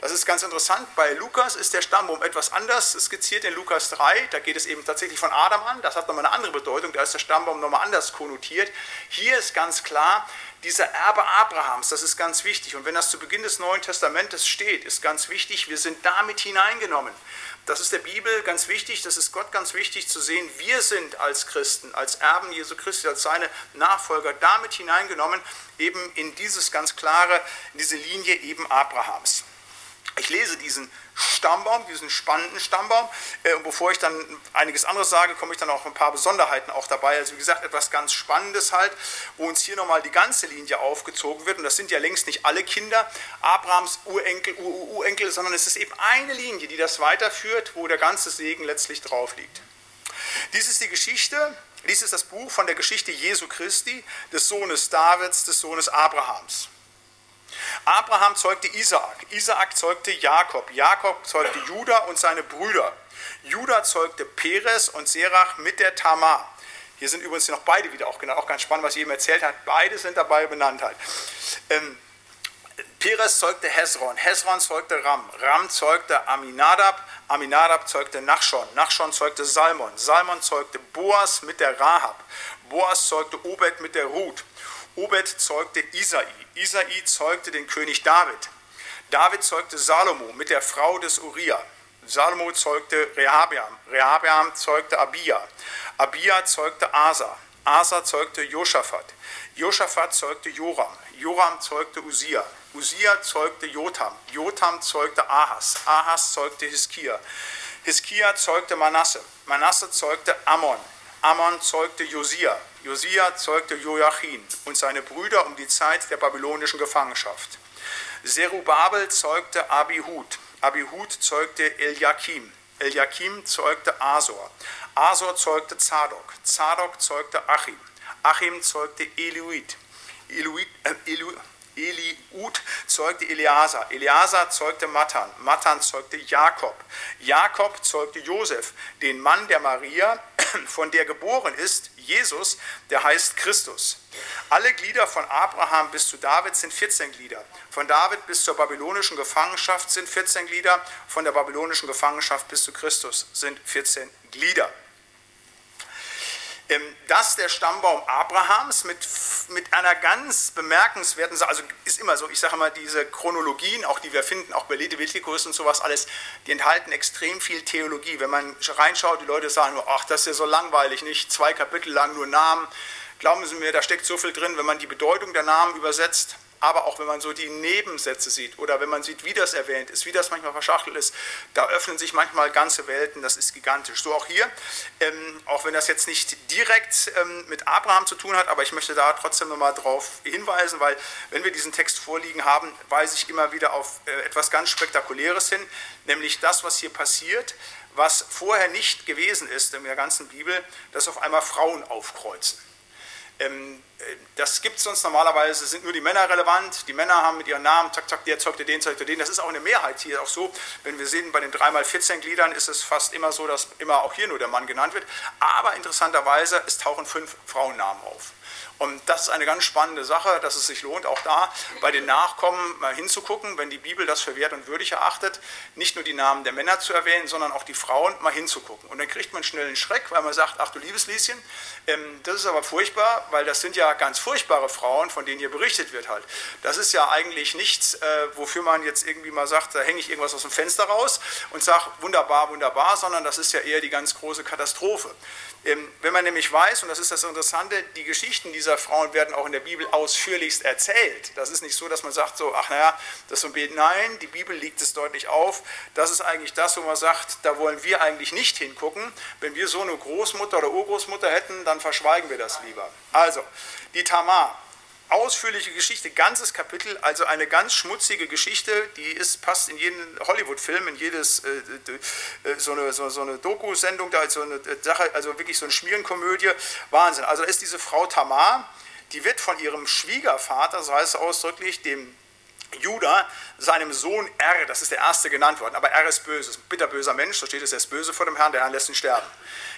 Das ist ganz interessant. Bei Lukas ist der Stammbaum etwas anders skizziert in Lukas 3. Da geht es eben tatsächlich von Adam an. Das hat nochmal eine andere Bedeutung. Da ist der Stammbaum nochmal anders konnotiert. Hier ist ganz klar, dieser Erbe Abrahams, das ist ganz wichtig. Und wenn das zu Beginn des Neuen Testamentes steht, ist ganz wichtig, wir sind damit hineingenommen. Das ist der Bibel ganz wichtig, das ist Gott ganz wichtig zu sehen. Wir sind als Christen, als Erben Jesu Christi, als seine Nachfolger damit hineingenommen, eben in dieses ganz klare, in diese Linie eben Abrahams. Ich lese diesen Stammbaum, diesen spannenden Stammbaum. Äh, und bevor ich dann einiges anderes sage, komme ich dann auch ein paar Besonderheiten auch dabei. Also wie gesagt, etwas ganz Spannendes halt, wo uns hier nochmal die ganze Linie aufgezogen wird. Und das sind ja längst nicht alle Kinder Abrahams Urenkel, Urenkel, sondern es ist eben eine Linie, die das weiterführt, wo der ganze Segen letztlich drauf liegt. Dies ist die Geschichte, dies ist das Buch von der Geschichte Jesu Christi, des Sohnes Davids, des Sohnes Abrahams. Abraham zeugte Isaak, Isaak zeugte Jakob, Jakob zeugte Judah und seine Brüder. Judah zeugte Peres und Serach mit der Tamar. Hier sind übrigens noch beide wieder auch genannt, auch ganz spannend, was ich eben erzählt hat. Beide sind dabei benannt halt. Ähm, Peres zeugte Hezron, Hezron zeugte Ram, Ram zeugte Aminadab, Aminadab zeugte Nachschon, Nachschon zeugte Salmon, Salmon zeugte Boas mit der Rahab, Boas zeugte Obed mit der Ruth, Obed zeugte Isai, Isai zeugte den König David. David zeugte Salomo mit der Frau des Uriah. Salomo zeugte Rehabeam. Rehabeam zeugte Abia. Abia zeugte Asa. Asa zeugte Josaphat. Josaphat zeugte Joram. Joram zeugte Usia. Usia zeugte Jotam. Jotam zeugte Ahas. Ahas zeugte Hiskia. Hiskia zeugte Manasse. Manasse zeugte Ammon. Ammon zeugte Josia. Josia zeugte Joachim und seine Brüder um die Zeit der babylonischen Gefangenschaft. Zerubabel zeugte Abihud. Abihud zeugte Eliakim. Eliakim zeugte Asor. Asor zeugte Zadok. Zadok zeugte Achim. Achim zeugte Eliud. Eliud, äh, Eliud Eliud zeugte Eleazar, Eleazar zeugte Matan, Matan zeugte Jakob, Jakob zeugte Josef, den Mann der Maria, von der geboren ist, Jesus, der heißt Christus. Alle Glieder von Abraham bis zu David sind 14 Glieder. Von David bis zur babylonischen Gefangenschaft sind 14 Glieder. Von der babylonischen Gefangenschaft bis zu Christus sind 14 Glieder. Ähm, dass der Stammbaum Abrahams mit, mit einer ganz bemerkenswerten, also ist immer so, ich sage mal, diese Chronologien, auch die wir finden, auch bei Leviticus und sowas alles, die enthalten extrem viel Theologie. Wenn man reinschaut, die Leute sagen nur, ach, das ist ja so langweilig, nicht zwei Kapitel lang nur Namen. Glauben Sie mir, da steckt so viel drin, wenn man die Bedeutung der Namen übersetzt, aber auch wenn man so die Nebensätze sieht oder wenn man sieht, wie das erwähnt ist, wie das manchmal verschachtelt ist, da öffnen sich manchmal ganze Welten, das ist gigantisch. So auch hier, ähm, auch wenn das jetzt nicht direkt ähm, mit Abraham zu tun hat, aber ich möchte da trotzdem nochmal darauf hinweisen, weil wenn wir diesen Text vorliegen haben, weise ich immer wieder auf äh, etwas ganz Spektakuläres hin, nämlich das, was hier passiert, was vorher nicht gewesen ist in der ganzen Bibel, dass auf einmal Frauen aufkreuzen. Ähm, äh, das gibt es sonst normalerweise, sind nur die Männer relevant. Die Männer haben mit ihren Namen, zack, zack, der zeugte den, zeugte den. Das ist auch eine Mehrheit hier auch so. Wenn wir sehen, bei den 3x14 Gliedern ist es fast immer so, dass immer auch hier nur der Mann genannt wird. Aber interessanterweise, es tauchen fünf Frauennamen auf. Und das ist eine ganz spannende Sache, dass es sich lohnt, auch da bei den Nachkommen mal hinzugucken, wenn die Bibel das für wert und würdig erachtet, nicht nur die Namen der Männer zu erwähnen, sondern auch die Frauen mal hinzugucken. Und dann kriegt man schnell einen Schreck, weil man sagt, ach du liebes Lieschen, ähm, das ist aber furchtbar, weil das sind ja ganz furchtbare Frauen, von denen hier berichtet wird halt. Das ist ja eigentlich nichts, äh, wofür man jetzt irgendwie mal sagt, da hänge ich irgendwas aus dem Fenster raus und sage, wunderbar, wunderbar, sondern das ist ja eher die ganz große Katastrophe. Ähm, wenn man nämlich weiß, und das ist das Interessante, die Geschichten dieser Frauen werden auch in der Bibel ausführlichst erzählt. Das ist nicht so, dass man sagt, so, ach naja, das ist ein Bild. Nein, die Bibel liegt es deutlich auf. Das ist eigentlich das, wo man sagt, da wollen wir eigentlich nicht hingucken. Wenn wir so eine Großmutter oder Urgroßmutter hätten, dann verschweigen wir das lieber. Also, die Tamar. Ausführliche Geschichte, ganzes Kapitel, also eine ganz schmutzige Geschichte, die ist, passt in jeden Hollywood-Film, in jedes, äh, äh, so eine, so, so eine Doku-Sendung, da so eine Sache, also wirklich so eine Schmierenkomödie, Wahnsinn. Also da ist diese Frau Tamar, die wird von ihrem Schwiegervater, so heißt es ausdrücklich, dem Judah seinem Sohn R, das ist der erste genannt worden, aber R ist böse, ist ein bitterböser Mensch, so steht es, er ist böse vor dem Herrn, der Herr lässt ihn sterben.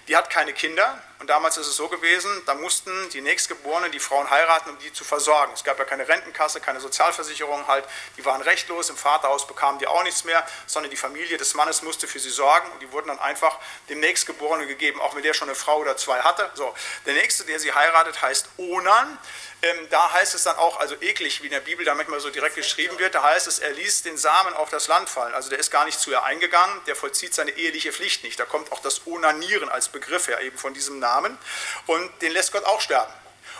Die hat keine Kinder und damals ist es so gewesen, da mussten die Nächstgeborenen die Frauen heiraten, um die zu versorgen. Es gab ja keine Rentenkasse, keine Sozialversicherung halt, die waren rechtlos, im Vaterhaus bekamen die auch nichts mehr, sondern die Familie des Mannes musste für sie sorgen und die wurden dann einfach dem Nächstgeborenen gegeben, auch wenn der schon eine Frau oder zwei hatte. So, der Nächste, der sie heiratet, heißt Onan. Ähm, da heißt es dann auch, also eklig, wie in der Bibel da manchmal so direkt geschrieben wird, da heißt es, er ließ den Samen auf das Land fallen. Also der ist gar nicht zu ihr eingegangen, der vollzieht seine eheliche Pflicht nicht. Da kommt auch das Onanieren als Begriff her, eben von diesem Namen. Und den lässt Gott auch sterben.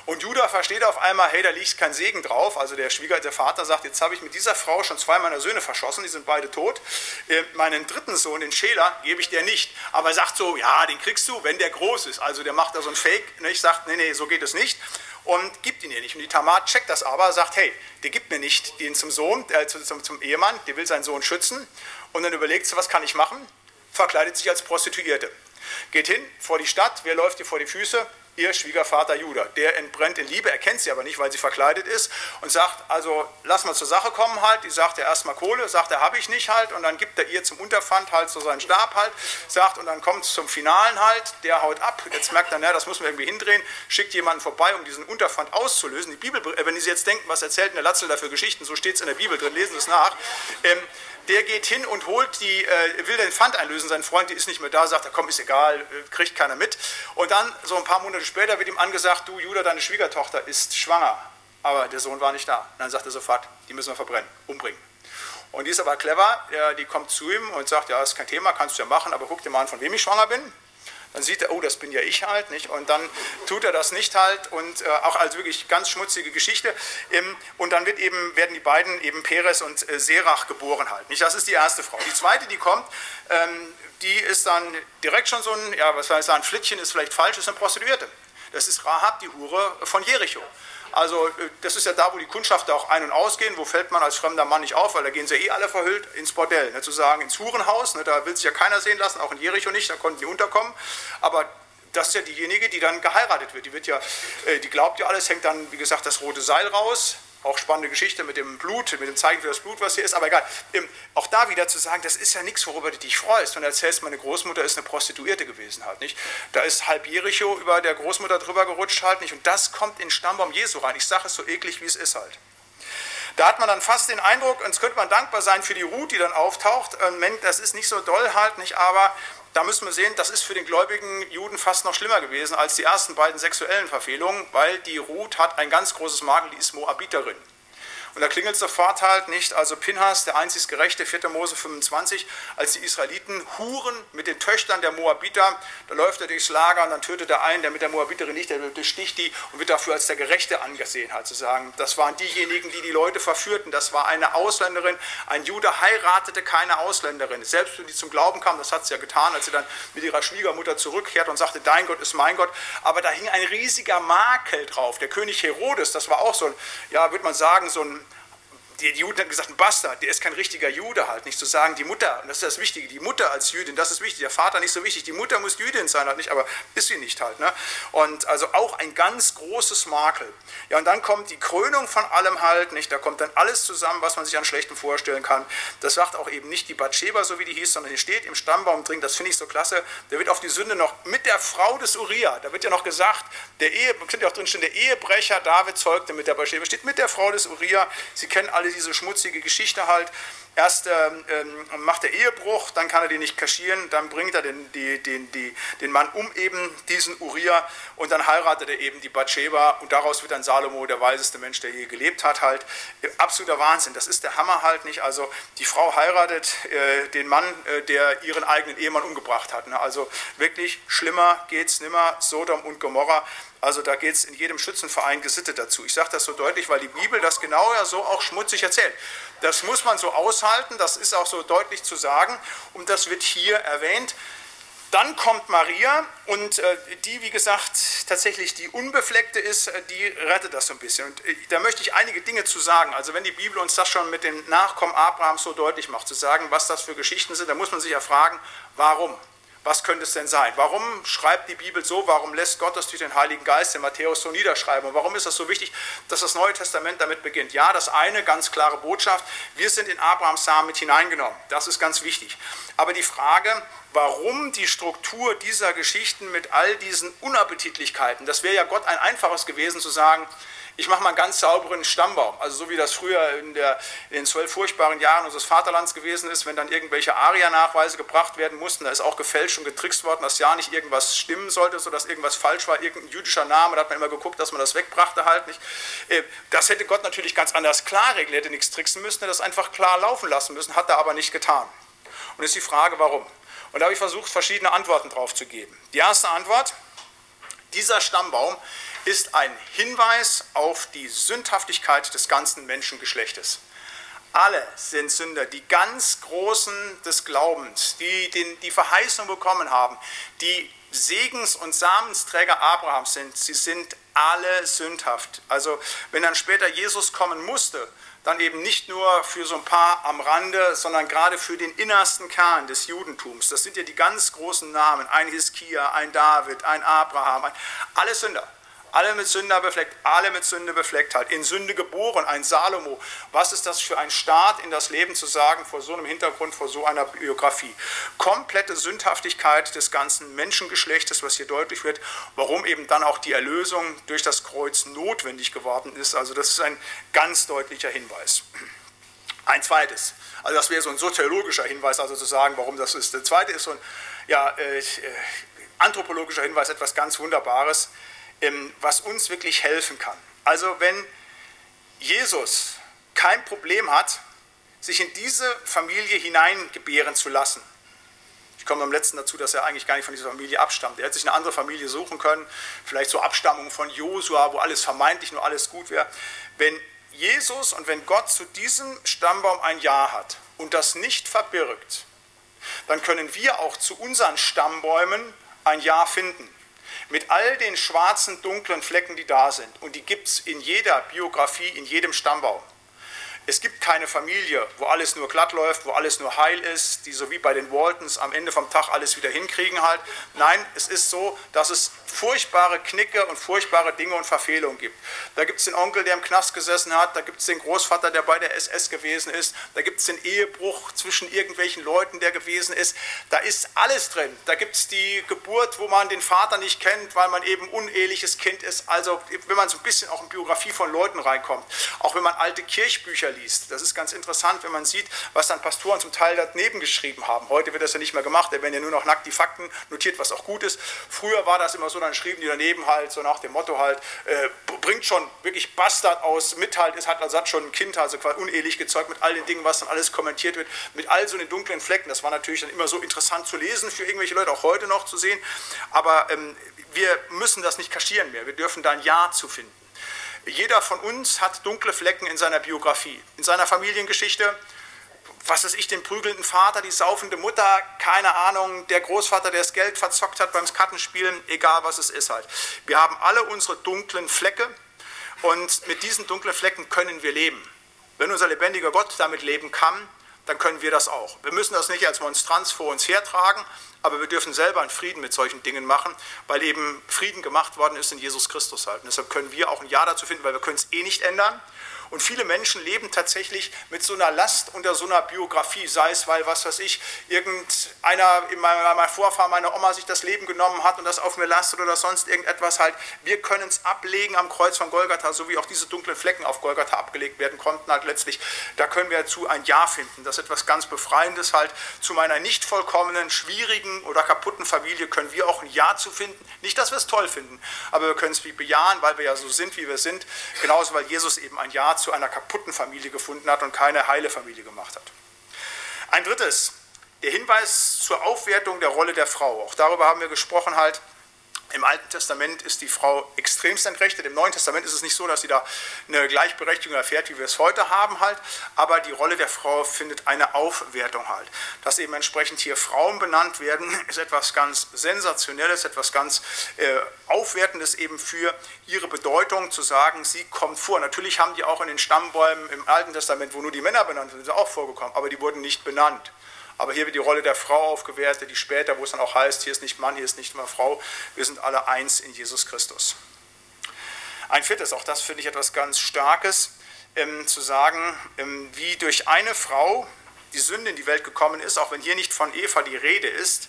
Und Judah versteht auf einmal, hey, da liegt kein Segen drauf. Also der Schwieger, der Vater sagt, jetzt habe ich mit dieser Frau schon zwei meiner Söhne verschossen, die sind beide tot. Äh, meinen dritten Sohn, den Schäler, gebe ich dir nicht. Aber er sagt so, ja, den kriegst du, wenn der groß ist. Also der macht da so ein Fake, nicht? sagt, nee, nee, so geht es nicht. Und gibt ihn ihr nicht. Und die Tamar checkt das aber, sagt, hey, der gibt mir nicht den zum Sohn, äh, zum, zum Ehemann, der will seinen Sohn schützen. Und dann überlegt sie, was kann ich machen? Verkleidet sich als Prostituierte. Geht hin vor die Stadt, wer läuft ihr vor die Füße? Ihr Schwiegervater Judah. Der entbrennt in Liebe, er kennt sie aber nicht, weil sie verkleidet ist und sagt, also lass mal zur Sache kommen halt. Die sagt er erstmal Kohle, sagt er, habe ich nicht halt und dann gibt er ihr zum Unterpfand halt so seinen Stab halt, sagt und dann kommt es zum Finalen halt, der haut ab, jetzt merkt er, na, das muss man irgendwie hindrehen, schickt jemanden vorbei, um diesen Unterpfand auszulösen. Die Bibel, wenn Sie jetzt denken, was erzählt denn der Latzel da für Geschichten, so steht es in der Bibel drin, lesen Sie es nach. Ähm, der geht hin und holt die, äh, will den Pfand einlösen, sein Freund, die ist nicht mehr da, sagt komm, ist egal, äh, kriegt keiner mit. Und dann, so ein paar Monate später, wird ihm angesagt, du Judah, deine Schwiegertochter ist schwanger. Aber der Sohn war nicht da. Und dann sagt er sofort, die müssen wir verbrennen, umbringen. Und die ist aber clever, die kommt zu ihm und sagt, ja, ist kein Thema, kannst du ja machen, aber guck dir mal an, von wem ich schwanger bin dann sieht er, oh, das bin ja ich halt, nicht? Und dann tut er das nicht halt und äh, auch als wirklich ganz schmutzige Geschichte. Ähm, und dann wird eben, werden die beiden eben Peres und äh, Serach geboren halt, nicht? Das ist die erste Frau. Die zweite, die kommt, ähm, die ist dann direkt schon so ein, ja, was soll ich sagen, Flittchen ist vielleicht falsch, ist eine Prostituierte. Das ist Rahab, die Hure von Jericho. Also äh, das ist ja da, wo die Kundschafter auch ein- und ausgehen. Wo fällt man als fremder Mann nicht auf? Weil da gehen sie ja eh alle verhüllt ins Bordell. Ne, zu sagen, ins Hurenhaus, ne, da will sich ja keiner sehen lassen, auch in Jericho nicht, da konnten die unterkommen. Aber das ist ja diejenige, die dann geheiratet wird. Die, wird ja, äh, die glaubt ja alles, hängt dann, wie gesagt, das rote Seil raus auch spannende Geschichte mit dem Blut, mit dem Zeichen für das Blut, was hier ist. Aber egal, auch da wieder zu sagen, das ist ja nichts, worüber du dich freust. Und erzählst, meine Großmutter ist eine Prostituierte gewesen halt nicht. Da ist halb Jericho über der Großmutter drüber gerutscht halt nicht. Und das kommt in Stammbaum Jesu rein. Ich sage es so eklig, wie es ist halt. Da hat man dann fast den Eindruck, und es könnte man dankbar sein für die Ruth, die dann auftaucht. Das ist nicht so doll halt nicht, aber da müssen wir sehen, das ist für den gläubigen Juden fast noch schlimmer gewesen als die ersten beiden sexuellen Verfehlungen, weil die Ruth hat ein ganz großes Makel, die ist Moabiterin. Und da klingelt sofort halt nicht, also Pinhas, der einzig Gerechte, 4. Mose 25, als die Israeliten huren mit den Töchtern der Moabiter, da läuft er durchs Lager und dann tötet er einen, der mit der Moabiterin nicht, der besticht die und wird dafür als der Gerechte angesehen, halt zu sagen. Das waren diejenigen, die die Leute verführten, das war eine Ausländerin, ein Jude heiratete keine Ausländerin. Selbst wenn die zum Glauben kam, das hat sie ja getan, als sie dann mit ihrer Schwiegermutter zurückkehrt und sagte, dein Gott ist mein Gott, aber da hing ein riesiger Makel drauf. Der König Herodes, das war auch so ein, ja, würde man sagen, so ein die, Juden hatten gesagt, ein Bastard, der ist kein richtiger Jude halt. Nicht zu sagen, die Mutter, und das ist das Wichtige, die Mutter als Jüdin, das ist wichtig. Der Vater nicht so wichtig, die Mutter muss Jüdin sein halt nicht, aber ist sie nicht halt. Ne? Und also auch ein ganz großes Makel. Ja, und dann kommt die Krönung von allem halt, nicht? Da kommt dann alles zusammen, was man sich an Schlechtem vorstellen kann. Das sagt auch eben nicht die Bathsheba, so wie die hieß, sondern die steht im Stammbaum drin, das finde ich so klasse. Da wird auf die Sünde noch mit der Frau des Uriah, da wird ja noch gesagt, der Ehe, könnte ja auch drin stehen, der Ehebrecher David zeugte mit der Bathsheba, steht mit der Frau des Uriah. Sie kennen alle diese schmutzige Geschichte halt. Erst ähm, ähm, macht er Ehebruch, dann kann er den nicht kaschieren, dann bringt er den, die, den, die, den Mann um eben diesen Uriah und dann heiratet er eben die Bathsheba und daraus wird dann Salomo der weiseste Mensch, der je gelebt hat halt. Absoluter Wahnsinn, das ist der Hammer halt nicht. Also die Frau heiratet äh, den Mann, äh, der ihren eigenen Ehemann umgebracht hat. Ne? Also wirklich schlimmer geht's nimmer, Sodom und Gomorra. Also da geht es in jedem Schützenverein gesittet dazu. Ich sage das so deutlich, weil die Bibel das genau ja so auch schmutzig erzählt. Das muss man so aushalten, das ist auch so deutlich zu sagen und das wird hier erwähnt. Dann kommt Maria und äh, die, wie gesagt, tatsächlich die Unbefleckte ist, äh, die rettet das so ein bisschen. Und äh, da möchte ich einige Dinge zu sagen. Also wenn die Bibel uns das schon mit den Nachkommen Abrahams so deutlich macht, zu sagen, was das für Geschichten sind, dann muss man sich ja fragen, warum? Was könnte es denn sein? Warum schreibt die Bibel so? Warum lässt Gott das durch den Heiligen Geist in Matthäus so niederschreiben? Und warum ist das so wichtig, dass das Neue Testament damit beginnt? Ja, das eine ganz klare Botschaft, wir sind in Abrahams Samen mit hineingenommen. Das ist ganz wichtig. Aber die Frage, warum die Struktur dieser Geschichten mit all diesen Unappetitlichkeiten, das wäre ja Gott ein einfaches gewesen zu sagen, ich mache mal einen ganz sauberen Stammbaum. Also so wie das früher in, der, in, den zwölf furchtbaren Jahren unseres Vaterlands gewesen ist, wenn dann irgendwelche Aria-Nachweise gebracht werden mussten, da ist auch gefälscht und getrickst worden, dass ja nicht irgendwas stimmen sollte, sodass irgendwas falsch war, irgendein jüdischer Name, da hat man immer geguckt, dass man das wegbrachte halt nicht. Äh, das hätte Gott natürlich ganz anders klar regeln, hätte nichts tricksen müssen, hätte das einfach klar laufen lassen müssen, hat er aber nicht getan. Und ist die Frage, warum? Und da habe ich versucht, verschiedene Antworten drauf zu geben. Die erste Antwort, dieser Stammbaum ist ein Hinweis auf die Sündhaftigkeit des ganzen Menschengeschlechtes. Alle sind Sünder, die ganz Großen des Glaubens, die den, die Verheißung bekommen haben, die Segens- und Samensträger Abrahams sind. Sie sind alle sündhaft. Also wenn dann später Jesus kommen musste, dann eben nicht nur für so ein paar am Rande, sondern gerade für den innersten Kern des Judentums. Das sind ja die ganz großen Namen, ein Hiskia, ein David, ein Abraham, ein, alle Sünder alle mit Sünde befleckt, alle mit Sünde befleckt halt, in Sünde geboren, ein Salomo. Was ist das für ein Start in das Leben zu sagen vor so einem Hintergrund, vor so einer Biografie? Komplette Sündhaftigkeit des ganzen Menschengeschlechtes, was hier deutlich wird, warum eben dann auch die Erlösung durch das Kreuz notwendig geworden ist. Also das ist ein ganz deutlicher Hinweis. Ein zweites, also das wäre so ein soziologischer Hinweis, also zu sagen, warum das ist. Der zweite ist so ein ja, äh, äh anthropologischer Hinweis, etwas ganz Wunderbares. Was uns wirklich helfen kann. Also wenn Jesus kein Problem hat, sich in diese Familie hineingebären zu lassen. Ich komme am letzten dazu, dass er eigentlich gar nicht von dieser Familie abstammt. Er hätte sich eine andere Familie suchen können, vielleicht so Abstammung von Josua, wo alles vermeintlich nur alles gut wäre. Wenn Jesus und wenn Gott zu diesem Stammbaum ein Ja hat und das nicht verbirgt, dann können wir auch zu unseren Stammbäumen ein Ja finden mit all den schwarzen, dunklen Flecken, die da sind. Und die gibt es in jeder Biografie, in jedem Stammbaum. Es gibt keine Familie, wo alles nur glatt läuft, wo alles nur heil ist, die so wie bei den Waltons am Ende vom Tag alles wieder hinkriegen halt. Nein, es ist so, dass es furchtbare Knicke und furchtbare Dinge und Verfehlungen gibt. Da gibt es den Onkel, der im Knast gesessen hat, da gibt es den Großvater, der bei der SS gewesen ist, da gibt es den Ehebruch zwischen irgendwelchen Leuten, der gewesen ist. Da ist alles drin. Da gibt es die Geburt, wo man den Vater nicht kennt, weil man eben uneheliches Kind ist. Also wenn man so ein bisschen auch in Biografie von Leuten reinkommt, auch wenn man alte Kirchbücher liest. Das ist ganz interessant, wenn man sieht, was dann Pastoren zum Teil daneben geschrieben haben. Heute wird das ja nicht mehr gemacht, da werden ja nur noch nackt die Fakten notiert, was auch gut ist. Früher war das immer so, dann schrieben die daneben halt, so nach dem Motto halt, äh, bringt schon wirklich Bastard aus, mit halt, ist, hat, also hat schon ein Kind, also quasi unehelich gezeugt mit all den Dingen, was dann alles kommentiert wird, mit all so den dunklen Flecken. Das war natürlich dann immer so interessant zu lesen für irgendwelche Leute, auch heute noch zu sehen. Aber ähm, wir müssen das nicht kaschieren mehr. Wir dürfen da ein Ja zu finden. Jeder von uns hat dunkle Flecken in seiner Biografie, in seiner Familiengeschichte. Was weiß ich, den prügelnden Vater, die saufende Mutter, keine Ahnung, der Großvater, der das Geld verzockt hat beim Kartenspielen, egal was es ist halt. Wir haben alle unsere dunklen Flecke und mit diesen dunklen Flecken können wir leben. Wenn unser lebendiger Gott damit leben kann, dann können wir das auch. Wir müssen das nicht als Monstranz vor uns hertragen, aber wir dürfen selber einen Frieden mit solchen Dingen machen, weil eben Frieden gemacht worden ist in Jesus Christus halt. Und deshalb können wir auch ein Ja dazu finden, weil wir können es eh nicht ändern. Und viele Menschen leben tatsächlich mit so einer Last unter so einer Biografie, sei es, weil, was weiß ich, irgendeiner, mein Vorfahr, meine Oma sich das Leben genommen hat und das auf mir lastet oder sonst irgendetwas halt. Wir können es ablegen am Kreuz von Golgatha, so wie auch diese dunklen Flecken auf Golgatha abgelegt werden konnten halt letztlich. Da können wir dazu ein Ja finden. Das ist etwas ganz Befreiendes halt. Zu meiner nicht vollkommenen, schwierigen oder kaputten Familie können wir auch ein Ja zu finden. Nicht, dass wir es toll finden, aber wir können es wie bejahen, weil wir ja so sind, wie wir sind. Genauso, weil Jesus eben ein Ja zu einer kaputten Familie gefunden hat und keine heile Familie gemacht hat. Ein drittes, der Hinweis zur Aufwertung der Rolle der Frau. Auch darüber haben wir gesprochen halt. Im Alten Testament ist die Frau extremst entrechtet. Im Neuen Testament ist es nicht so, dass sie da eine Gleichberechtigung erfährt, wie wir es heute haben halt. Aber die Rolle der Frau findet eine Aufwertung halt. Dass eben entsprechend hier Frauen benannt werden, ist etwas ganz Sensationelles, etwas ganz äh, Aufwertendes eben für ihre Bedeutung, zu sagen, sie kommt vor. Natürlich haben die auch in den Stammbäumen im Alten Testament, wo nur die Männer benannt sind, auch vorgekommen, aber die wurden nicht benannt. Aber hier wird die Rolle der Frau aufgewertet, die später, wo es dann auch heißt, hier ist nicht Mann, hier ist nicht mehr Frau, wir sind alle eins in Jesus Christus. Ein viertes, auch das finde ich etwas ganz Starkes, ähm, zu sagen, ähm, wie durch eine Frau die Sünde in die Welt gekommen ist, auch wenn hier nicht von Eva die Rede ist,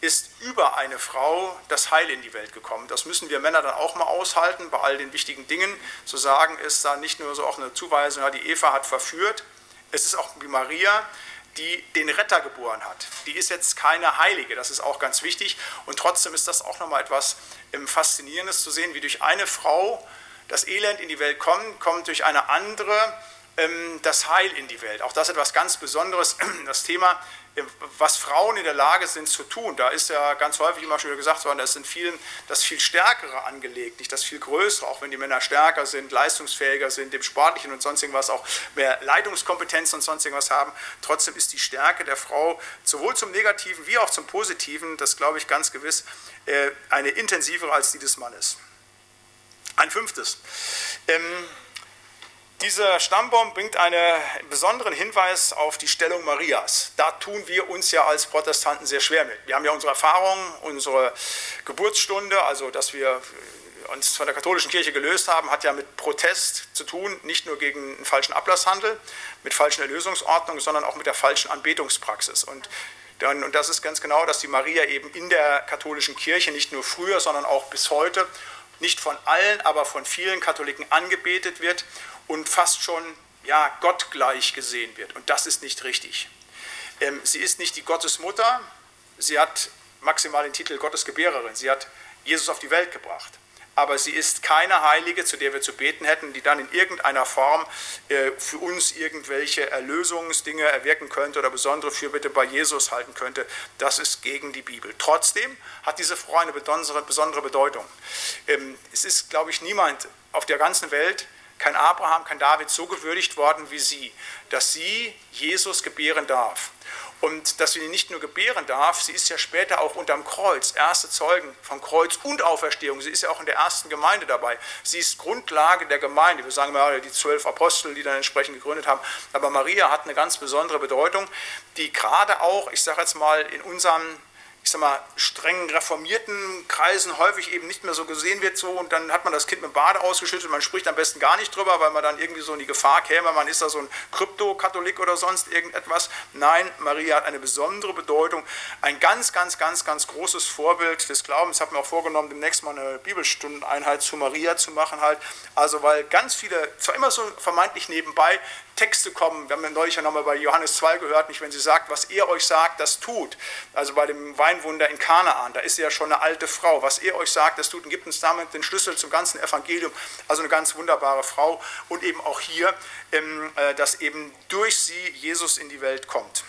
ist über eine Frau das Heil in die Welt gekommen. Das müssen wir Männer dann auch mal aushalten, bei all den wichtigen Dingen. Zu sagen ist da nicht nur so auch eine Zuweisung, ja, die Eva hat verführt, es ist auch wie Maria, die den Retter geboren hat. Die ist jetzt keine Heilige, das ist auch ganz wichtig. Und trotzdem ist das auch nochmal etwas ähm, Faszinierendes zu sehen, wie durch eine Frau das Elend in die Welt kommt, kommt durch eine andere ähm, das Heil in die Welt. Auch das ist etwas ganz Besonderes. Das Thema was Frauen in der Lage sind zu tun. Da ist ja ganz häufig immer schon wieder gesagt worden, das sind vielen das viel Stärkere angelegt, nicht das viel Größere, auch wenn die Männer stärker sind, leistungsfähiger sind, im Sportlichen und sonst irgendwas auch mehr Leitungskompetenz und sonst irgendwas haben. Trotzdem ist die Stärke der Frau sowohl zum Negativen wie auch zum Positiven, das glaube ich ganz gewiss, äh, eine intensivere als die des Mannes. Ein fünftes. Ähm, dieser Stammbaum bringt einen besonderen Hinweis auf die Stellung Marias. Da tun wir uns ja als Protestanten sehr schwer mit. Wir haben ja unsere Erfahrungen, unsere Geburtsstunde, also dass wir uns von der katholischen Kirche gelöst haben, hat ja mit Protest zu tun, nicht nur gegen einen falschen Ablasshandel, mit falschen Erlösungsordnungen, sondern auch mit der falschen Anbetungspraxis. Und und das ist ganz genau, dass die Maria eben in der katholischen Kirche nicht nur früher, sondern auch bis heute nicht von allen, aber von vielen Katholiken angebetet wird und fast schon ja, gottgleich gesehen wird. Und das ist nicht richtig. Ähm, sie ist nicht die Gottesmutter, sie hat maximal den Titel Gottesgebärerin, sie hat Jesus auf die Welt gebracht. Aber sie ist keine Heilige, zu der wir zu beten hätten, die dann in irgendeiner Form äh, für uns irgendwelche Erlösungsdinge erwirken könnte oder besondere Fürbitte bei Jesus halten könnte. Das ist gegen die Bibel. Trotzdem hat diese Frau eine besondere, besondere Bedeutung. Ähm, es ist, glaube ich, niemand auf der ganzen Welt, kein Abraham, kein David so gewürdigt worden wie sie, dass sie Jesus gebären darf. Und dass sie ihn nicht nur gebären darf, sie ist ja später auch unterm Kreuz, erste Zeugen von Kreuz und Auferstehung. Sie ist ja auch in der ersten Gemeinde dabei. Sie ist Grundlage der Gemeinde. Wir sagen mal die zwölf Apostel, die dann entsprechend gegründet haben. Aber Maria hat eine ganz besondere Bedeutung, die gerade auch, ich sage jetzt mal, in unserem ich sag mal, strengen reformierten Kreisen häufig eben nicht mehr so gesehen wird so und dann hat man das Kind mit Bade ausgeschüttet, man spricht am besten gar nicht drüber, weil man dann irgendwie so in die Gefahr käme, man ist da so ein Krypto-Katholik oder sonst irgendetwas. Nein, Maria hat eine besondere Bedeutung, ein ganz, ganz, ganz, ganz großes Vorbild des Glaubens. Ich habe mir auch vorgenommen, demnächst mal eine Bibelstundeneinheit zu Maria zu machen halt. Also weil ganz viele, zwar immer so vermeintlich nebenbei, Texte kommen. Wir haben ja neulich ja nochmal bei Johannes 2 gehört, nicht wenn sie sagt, was er euch sagt, das tut. Also bei dem Weinwunder in Kanaan, da ist sie ja schon eine alte Frau. Was er euch sagt, das tut und gibt uns damit den Schlüssel zum ganzen Evangelium. Also eine ganz wunderbare Frau. Und eben auch hier, ähm, äh, dass eben durch sie Jesus in die Welt kommt.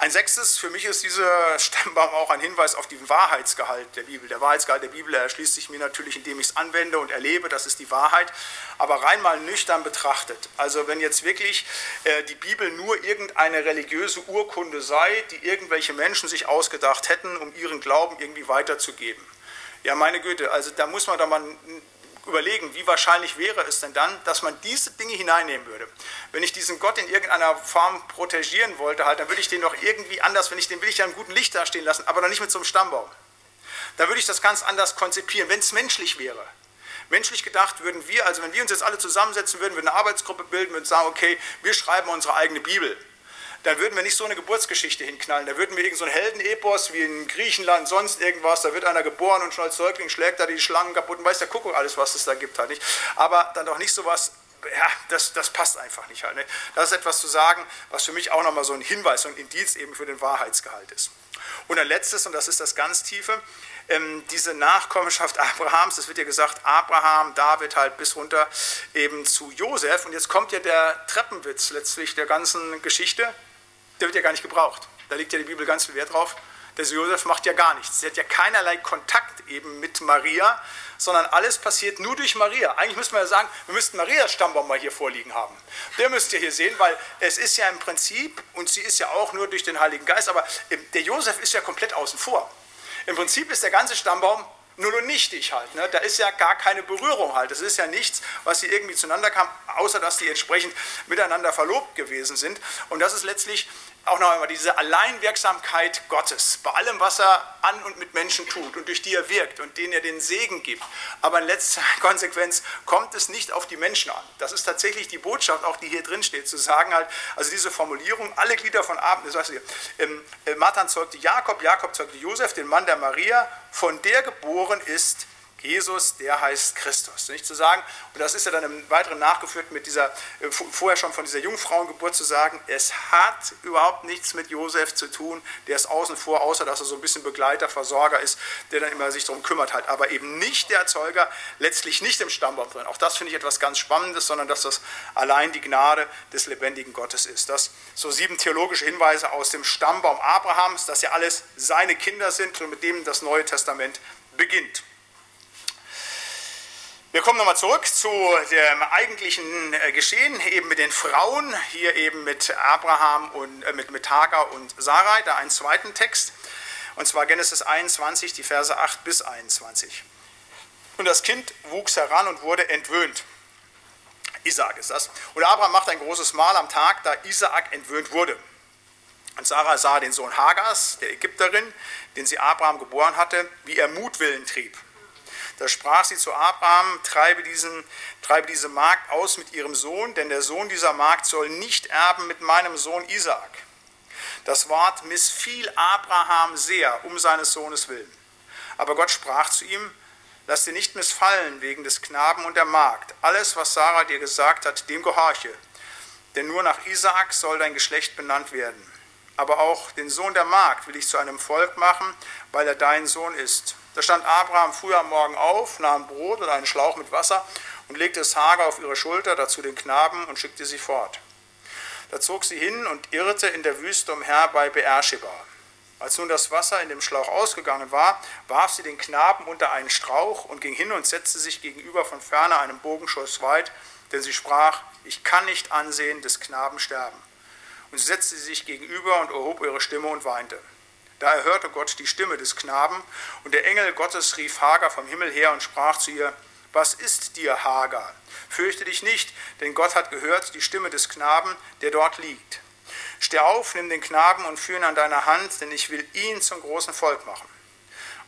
Ein sechstes, für mich ist dieser Stammbaum auch ein Hinweis auf den Wahrheitsgehalt der Bibel. Der Wahrheitsgehalt der Bibel erschließt sich mir natürlich, indem ich es anwende und erlebe, das ist die Wahrheit, aber rein mal nüchtern betrachtet. Also wenn jetzt wirklich äh, die Bibel nur irgendeine religiöse Urkunde sei, die irgendwelche Menschen sich ausgedacht hätten, um ihren Glauben irgendwie weiterzugeben. Ja, meine Güte, also da muss man da mal überlegen, wie wahrscheinlich wäre es denn dann, dass man diese Dinge hineinnehmen würde. Wenn ich diesen Gott in irgendeiner Form protegieren wollte, halt, dann würde ich den doch irgendwie anders, wenn ich den will ich ja im guten Licht dastehen lassen, aber noch nicht mit so einem Stammbaum. Da würde ich das ganz anders konzipieren, wenn es menschlich wäre. Menschlich gedacht würden wir, also wenn wir uns jetzt alle zusammensetzen würden, würden eine Arbeitsgruppe bilden, würden sagen, okay, wir schreiben unsere eigene Bibel dann würden wir nicht so eine Geburtsgeschichte hinknallen. Da würden wir irgendein so Heldenepos wie in Griechenland, sonst irgendwas, da wird einer geboren und schon als Säugling schlägt da die Schlangen kaputt und weiß der Kuckuck alles, was es da gibt halt nicht. Aber dann doch nicht so was, ja, das, das passt einfach nicht halt. Ne? Das ist etwas zu sagen, was für mich auch nochmal so ein Hinweis, ein Indiz eben für den Wahrheitsgehalt ist. Und ein letztes, und das ist das ganz Tiefe, ähm, diese Nachkommenschaft Abrahams, das wird ja gesagt, Abraham, David halt bis runter eben zu Josef. Und jetzt kommt ja der Treppenwitz letztlich der ganzen Geschichte der wird ja gar nicht gebraucht. Da liegt ja die Bibel ganz viel Wert drauf. Der Josef macht ja gar nichts. Er hat ja keinerlei Kontakt eben mit Maria, sondern alles passiert nur durch Maria. Eigentlich müsste man ja sagen, wir müssten Marias Stammbaum mal hier vorliegen haben. Der müsst ihr hier sehen, weil es ist ja im Prinzip, und sie ist ja auch nur durch den Heiligen Geist, aber der Josef ist ja komplett außen vor. Im Prinzip ist der ganze Stammbaum nur und nichtig halt. Ne? Da ist ja gar keine Berührung halt. Das ist ja nichts, was sie irgendwie zueinander kam, außer dass die entsprechend miteinander verlobt gewesen sind. Und das ist letztlich auch noch einmal diese Alleinwirksamkeit Gottes bei allem, was er an und mit Menschen tut und durch die er wirkt und denen er den Segen gibt. Aber in letzter Konsequenz kommt es nicht auf die Menschen an. Das ist tatsächlich die Botschaft, auch die hier drin steht, zu sagen halt, also diese Formulierung, alle Glieder von Abend, das heißt, ähm, äh, Matan zeugte Jakob, Jakob zeugte Josef, den Mann der Maria, von der geboren ist Jesus, der heißt Christus. Nicht zu sagen, und das ist ja dann im Weiteren nachgeführt mit dieser, äh, vorher schon von dieser Jungfrauengeburt zu sagen, es hat überhaupt nichts mit Josef zu tun, der ist außen vor, außer dass er so ein bisschen Begleiter, Versorger ist, der dann immer sich darum kümmert halt, aber eben nicht der Erzeuger, letztlich nicht im Stammbaum drin. Auch das finde ich etwas ganz Spannendes, sondern dass das allein die Gnade des lebendigen Gottes ist. Das so sieben theologische Hinweise aus dem Stammbaum Abrahams, dass ja alles seine Kinder sind und mit dem das Neue Testament beginnt. Wir kommen nochmal zurück zu dem eigentlichen äh, Geschehen, eben mit den Frauen, hier eben mit Abraham und äh, mit, mit Hagar und Sarai, da einen zweiten Text, und zwar Genesis 21, die Verse 8 bis 21. Und das Kind wuchs heran und wurde entwöhnt. Isaak ist das. Und Abraham macht ein großes Mahl am Tag, da Isaak entwöhnt wurde. Und Sarah sah den Sohn Hagars, der Ägypterin, den sie Abraham geboren hatte, wie er Mutwillen trieb. Da sprach sie zu Abraham, treibe, diesen, treibe diese Magd aus mit ihrem Sohn, denn der Sohn dieser Magd soll nicht erben mit meinem Sohn Isaak. Das Wort missfiel Abraham sehr um seines Sohnes willen. Aber Gott sprach zu ihm, lass dir nicht missfallen wegen des Knaben und der Magd. Alles, was Sarah dir gesagt hat, dem gehorche. Denn nur nach Isaak soll dein Geschlecht benannt werden. Aber auch den Sohn der Magd will ich zu einem Volk machen, weil er dein Sohn ist. Da stand Abraham früh am Morgen auf, nahm Brot und einen Schlauch mit Wasser und legte es Hagar auf ihre Schulter, dazu den Knaben und schickte sie fort. Da zog sie hin und irrte in der Wüste umher bei Beersheba. Als nun das Wasser in dem Schlauch ausgegangen war, warf sie den Knaben unter einen Strauch und ging hin und setzte sich gegenüber von ferne einem Bogenschuss weit, denn sie sprach, ich kann nicht ansehen des Knaben sterben. Und sie setzte sich gegenüber und erhob ihre Stimme und weinte. Da erhörte Gott die Stimme des Knaben, und der Engel Gottes rief Hagar vom Himmel her und sprach zu ihr, Was ist dir, Hagar? Fürchte dich nicht, denn Gott hat gehört die Stimme des Knaben, der dort liegt. Steh auf, nimm den Knaben und führe ihn an deiner Hand, denn ich will ihn zum großen Volk machen.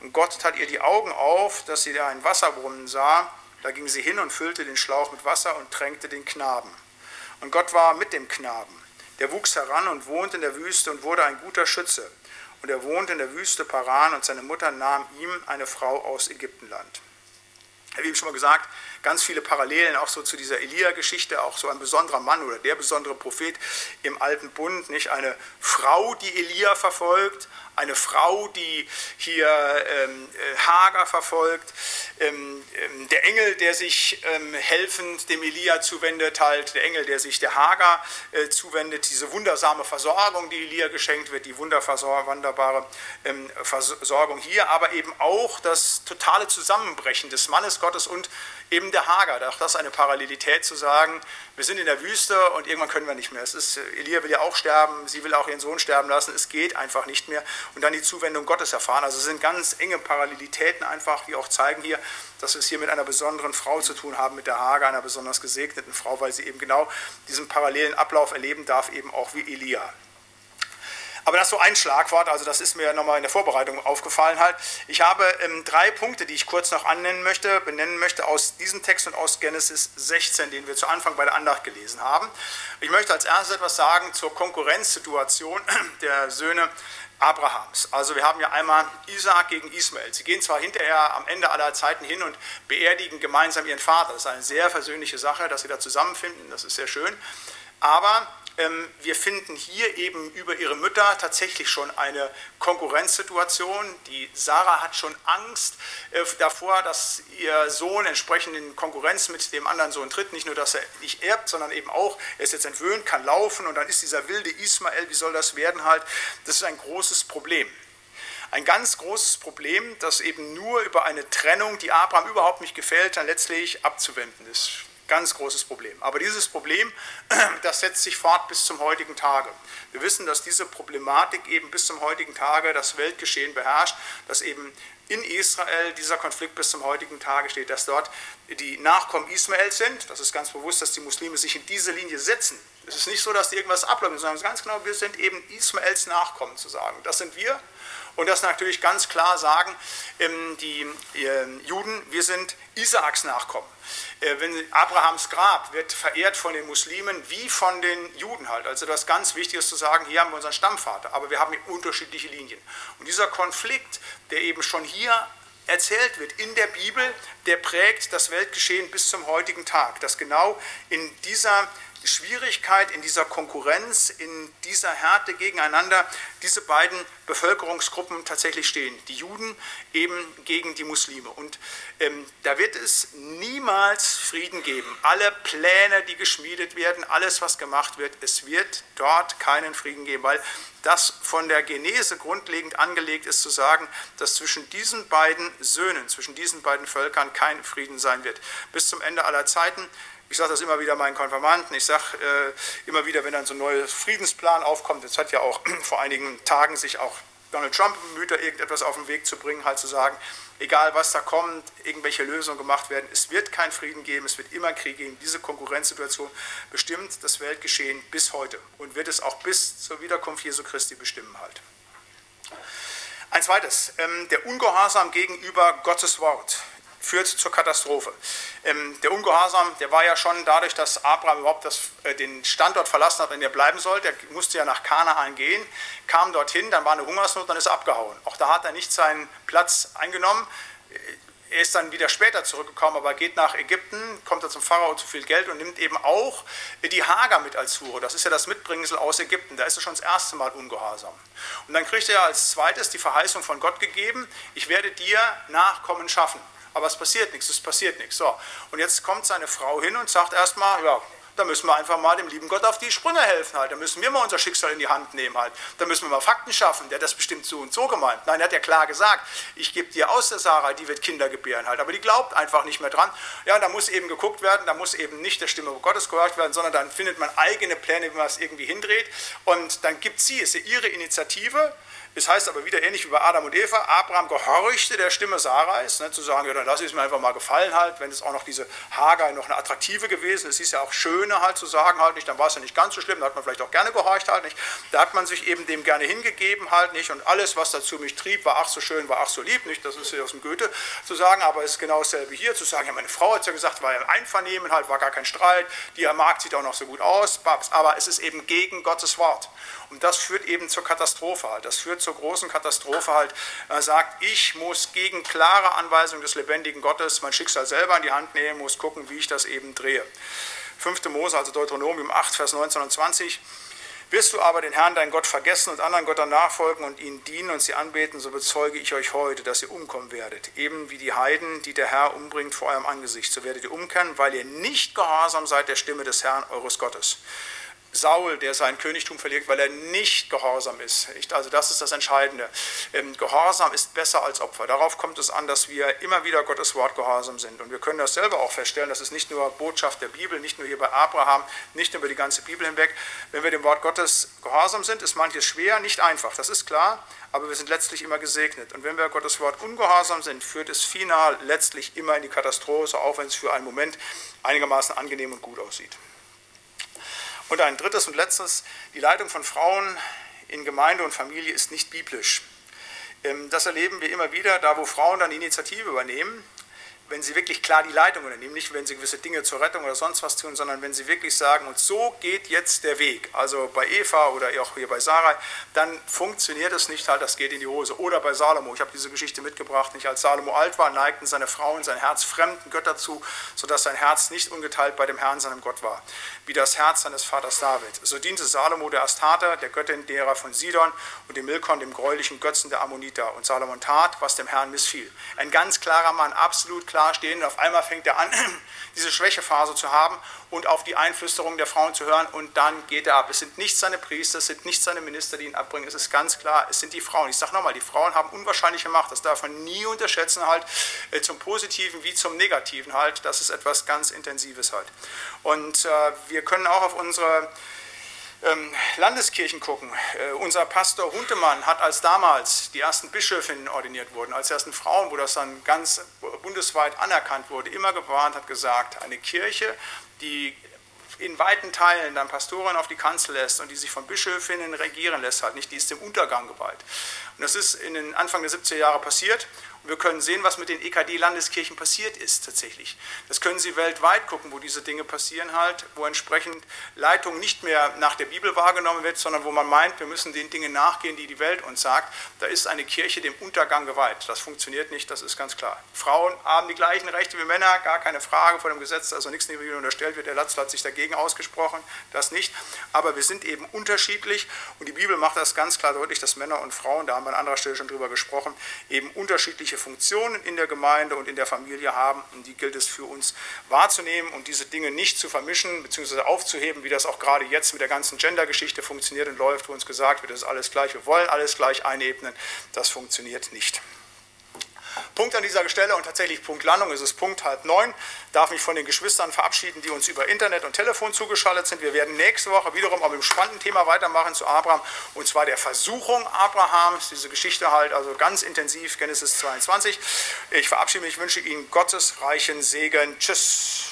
Und Gott tat ihr die Augen auf, dass sie da einen Wasserbrunnen sah. Da ging sie hin und füllte den Schlauch mit Wasser und tränkte den Knaben. Und Gott war mit dem Knaben. Der wuchs heran und wohnte in der Wüste und wurde ein guter Schütze und er wohnte in der Wüste Paran und seine Mutter nahm ihm eine Frau aus Ägyptenland. Ich habe eben schon mal gesagt, ganz viele Parallelen auch so zu dieser Elia-Geschichte, auch so ein besonderer Mann oder der besondere Prophet im Alten Bund, nicht eine Frau, die Elia verfolgt, eine Frau, die hier ähm, äh, Hagar verfolgt, ähm, ähm, der Engel, der sich ähm, helfend dem Elia zuwendet, halt der Engel, der sich der Hagar äh, zuwendet, diese wundersame Versorgung, die Elia geschenkt wird, die wunderbare ähm, Versorgung hier, aber eben auch das totale Zusammenbrechen des Mannes Gottes und eben der Hager. Auch das eine Parallelität zu sagen, wir sind in der Wüste und irgendwann können wir nicht mehr. Es ist, Elia will ja auch sterben, sie will auch ihren Sohn sterben lassen, es geht einfach nicht mehr. Und dann die Zuwendung Gottes erfahren. Also es sind ganz enge Parallelitäten einfach, die auch zeigen hier, dass wir es hier mit einer besonderen Frau zu tun haben, mit der Hager, einer besonders gesegneten Frau, weil sie eben genau diesen parallelen Ablauf erleben darf, eben auch wie Elia. Aber das ist so ein Schlagwort, also das ist mir nochmal in der Vorbereitung aufgefallen halt. Ich habe ähm, drei Punkte, die ich kurz noch annennen möchte, benennen möchte aus diesem Text und aus Genesis 16, den wir zu Anfang bei der Andacht gelesen haben. Ich möchte als erstes etwas sagen zur Konkurrenzsituation der Söhne Abrahams. Also wir haben ja einmal Isaac gegen Ismael. Sie gehen zwar hinterher am Ende aller Zeiten hin und beerdigen gemeinsam ihren Vater. Das ist eine sehr versöhnliche Sache, dass sie da zusammenfinden. Das ist sehr schön. Aber wir finden hier eben über ihre Mütter tatsächlich schon eine Konkurrenzsituation. Die Sarah hat schon Angst äh, davor, dass ihr Sohn entsprechend in Konkurrenz mit dem anderen Sohn tritt. Nicht nur, dass er nicht erbt, sondern eben auch, er ist jetzt entwöhnt, kann laufen und dann ist dieser wilde Ismael, wie soll das werden halt? Das ist ein großes Problem. Ein ganz großes Problem, das eben nur über eine Trennung, die Abraham überhaupt nicht gefällt, dann letztlich abzuwenden ist. Ganz großes Problem. Aber dieses Problem, das setzt sich fort bis zum heutigen Tage. Wir wissen, dass diese Problematik eben bis zum heutigen Tage das Weltgeschehen beherrscht, dass eben in Israel dieser Konflikt bis zum heutigen Tage steht, dass dort die Nachkommen Ismaels sind. Das ist ganz bewusst, dass die Muslime sich in diese Linie setzen. Es ist nicht so, dass die irgendwas ablaufen, sondern ganz genau, wir sind eben Ismaels Nachkommen zu sagen. Das sind wir. Und das natürlich ganz klar sagen ähm, die ähm, Juden, wir sind Isaaks Nachkommen. Äh, wenn Abrahams Grab wird verehrt von den Muslimen wie von den Juden halt. Also das ganz Wichtige ist zu sagen, hier haben wir unseren Stammvater, aber wir haben unterschiedliche Linien. Und dieser Konflikt, der eben schon hier erzählt wird in der Bibel, der prägt das Weltgeschehen bis zum heutigen Tag. Dass genau in dieser Schwierigkeit, in dieser Konkurrenz, in dieser Härte gegeneinander diese beiden Bevölkerungsgruppen tatsächlich stehen. Die Juden eben gegen die Muslime. Und ähm, da wird es niemals Frieden geben. Alle Pläne, die geschmiedet werden, alles, was gemacht wird, es wird dort keinen Frieden geben, weil das von der Genese grundlegend angelegt ist, zu sagen, dass zwischen diesen beiden Söhnen, zwischen diesen beiden Völkern kein Frieden sein wird. Bis zum Ende aller Zeiten ich sage das immer wieder meinen Konfirmanten. Ich sage äh, immer wieder, wenn dann so ein neuer Friedensplan aufkommt, jetzt hat ja auch vor einigen Tagen sich auch Donald Trump bemüht, da irgendetwas auf den Weg zu bringen, halt zu sagen, egal was da kommt, irgendwelche Lösungen gemacht werden, es wird keinen Frieden geben, es wird immer Krieg geben. Diese Konkurrenzsituation bestimmt das Weltgeschehen bis heute und wird es auch bis zur Wiederkunft Jesu Christi bestimmen halt. Ein zweites, ähm, der Ungehorsam gegenüber Gottes Wort führt zur Katastrophe. Ähm, der Ungehorsam, der war ja schon dadurch, dass Abraham überhaupt das, äh, den Standort verlassen hat, in dem er bleiben sollte. Er musste ja nach Kanaan gehen, kam dorthin, dann war eine Hungersnot, dann ist er abgehauen. Auch da hat er nicht seinen Platz eingenommen. Er ist dann wieder später zurückgekommen, aber geht nach Ägypten, kommt da zum Pharao zu viel Geld und nimmt eben auch die Hager mit als Hure. Das ist ja das Mitbringsel aus Ägypten. Da ist er schon das erste Mal ungehorsam. Und dann kriegt er als zweites die Verheißung von Gott gegeben, ich werde dir Nachkommen schaffen aber es passiert nichts, es passiert nichts. So. Und jetzt kommt seine Frau hin und sagt erstmal, ja, da müssen wir einfach mal dem lieben Gott auf die Sprünge helfen halt. Da müssen wir mal unser Schicksal in die Hand nehmen halt. Da müssen wir mal Fakten schaffen. Der hat das bestimmt so und so gemeint. Nein, er hat ja klar gesagt, ich gebe dir aus der Sarah, die wird Kinder gebären halt. Aber die glaubt einfach nicht mehr dran. Ja, da muss eben geguckt werden, da muss eben nicht der Stimme Gottes gehört werden, sondern dann findet man eigene Pläne, wie man es irgendwie hindreht. Und dann gibt sie, ist ja ihre Initiative, es heißt aber wieder ähnlich wie bei Adam und Eva, Abraham gehorchte der Stimme Sarais, ne, zu sagen, ja, dann lass es mir einfach mal gefallen halt, wenn es auch noch diese Hagar noch eine attraktive gewesen ist, es ist ja auch schöner halt zu sagen halt nicht, dann war es ja nicht ganz so schlimm, da hat man vielleicht auch gerne gehorcht halt nicht, da hat man sich eben dem gerne hingegeben halt nicht und alles, was dazu mich trieb, war ach so schön, war ach so lieb, nicht, das ist ja aus dem Goethe zu sagen, aber es ist genau dasselbe hier, zu sagen, ja, meine Frau hat es ja gesagt, war ja ein Einvernehmen halt, war gar kein Streit, die Markt sieht auch noch so gut aus, aber es ist eben gegen Gottes Wort und das führt eben zur Katastrophe halt. Das führt zur großen Katastrophe halt. Er sagt, ich muss gegen klare Anweisungen des lebendigen Gottes mein Schicksal selber in die Hand nehmen, muss gucken, wie ich das eben drehe. 5. Mose, also Deuteronomium 8, Vers 19 und 20. Wirst du aber den Herrn, dein Gott, vergessen und anderen Göttern nachfolgen und ihnen dienen und sie anbeten, so bezeuge ich euch heute, dass ihr umkommen werdet. Eben wie die Heiden, die der Herr umbringt vor eurem Angesicht. So werdet ihr umkehren, weil ihr nicht gehorsam seid der Stimme des Herrn, eures Gottes. Saul, der sein Königtum verliert, weil er nicht gehorsam ist. Also das ist das Entscheidende. Ähm, gehorsam ist besser als Opfer. Darauf kommt es an, dass wir immer wieder Gottes Wort gehorsam sind. Und wir können das selber auch feststellen. Das ist nicht nur Botschaft der Bibel, nicht nur hier bei Abraham, nicht nur über die ganze Bibel hinweg. Wenn wir dem Wort Gottes gehorsam sind, ist manches schwer, nicht einfach. Das ist klar. Aber wir sind letztlich immer gesegnet. Und wenn wir Gottes Wort ungehorsam sind, führt es final letztlich immer in die Katastrophe, auch wenn es für einen Moment einigermaßen angenehm und gut aussieht. Und ein drittes und letztes, die Leitung von Frauen in Gemeinde und Familie ist nicht biblisch. Ähm, das erleben wir immer wieder, da wo Frauen dann Initiative übernehmen, wenn sie wirklich klar die Leitung übernehmen, nicht wenn sie gewisse Dinge zur Rettung oder sonst was tun, sondern wenn sie wirklich sagen, und so geht jetzt der Weg, also bei Eva oder auch hier bei Sarai, dann funktioniert es nicht halt, das geht in die Hose. Oder bei Salomo, ich habe diese Geschichte mitgebracht, nicht als Salomo alt war, neigten seine Frauen sein Herz fremden Götter zu, sodass sein Herz nicht ungeteilt bei dem Herrn, seinem Gott war, wie das Herz seines Vaters David. So diente Salomo der Astarte, der Göttin derer von Sidon und dem Milkon, dem gräulichen Götzen der Ammoniter. Und Salomon tat, was dem Herrn missfiel. Ein ganz klarer Mann, absolut klar dastehen und auf einmal fängt er an, diese Schwächephase zu haben und auf die Einflüsterung der Frauen zu hören und dann geht er ab. Es sind nicht seine Priester, es sind nicht seine Minister, die ihn abbringen, es ist ganz klar, es sind die Frauen. Ich sage nochmal, die Frauen haben unwahrscheinliche Macht, das darf man nie unterschätzen halt, äh, zum Positiven wie zum Negativen halt, das ist etwas ganz Intensives halt. Und äh, wir können auch auf unsere Landeskirchen gucken. Äh, unser Pastor Huntemann hat als damals die ersten Bischöfinnen ordiniert wurden, als ersten Frauen, wo das dann ganz bundesweit anerkannt wurde, immer gewarnt, hat gesagt, eine Kirche, die in weiten Teilen dann Pastoren auf die Kanzel lässt und die sich von Bischöfinnen regieren lässt, halt nicht, die ist dem Untergang geweiht. Und das ist in den Anfang der 70er Jahre passiert. Wir können sehen, was mit den EKD-Landeskirchen passiert ist tatsächlich. Das können Sie weltweit gucken, wo diese Dinge passieren halt, wo entsprechend Leitung nicht mehr nach der Bibel wahrgenommen wird, sondern wo man meint, wir müssen den Dingen nachgehen, die die Welt uns sagt. Da ist eine Kirche dem Untergang geweiht. Das funktioniert nicht, das ist ganz klar. Frauen haben die gleichen Rechte wie Männer, gar keine Frage vor dem Gesetz, also nichts dem unterstellt wird. Der Latzl hat sich dagegen ausgesprochen, das nicht. Aber wir sind eben unterschiedlich und die Bibel macht das ganz klar deutlich, dass Männer und Frauen, da haben wir an anderer Stelle schon drüber gesprochen, eben unterschiedliche unterschiedliche Funktionen in der Gemeinde und in der Familie haben. Und die gilt es für uns wahrzunehmen und diese Dinge nicht zu vermischen bzw. aufzuheben, wie das auch gerade jetzt mit der ganzen Gender-Geschichte funktioniert und läuft, wo uns gesagt wird, das ist alles gleich, wir wollen alles gleich einebnen. Das funktioniert nicht. Punkt an dieser Stelle und tatsächlich Punkt Landung ist es Punkt halb neun. Darf mich von den Geschwistern verabschieden, die uns über Internet und Telefon zugeschaltet sind. Wir werden nächste Woche wiederum auf einem spannenden Thema weitermachen zu Abraham und zwar der Versuchung Abrahams. Diese Geschichte halt also ganz intensiv, Genesis 22. Ich verabschiede mich, wünsche Ihnen Gottes reichen Segen. Tschüss.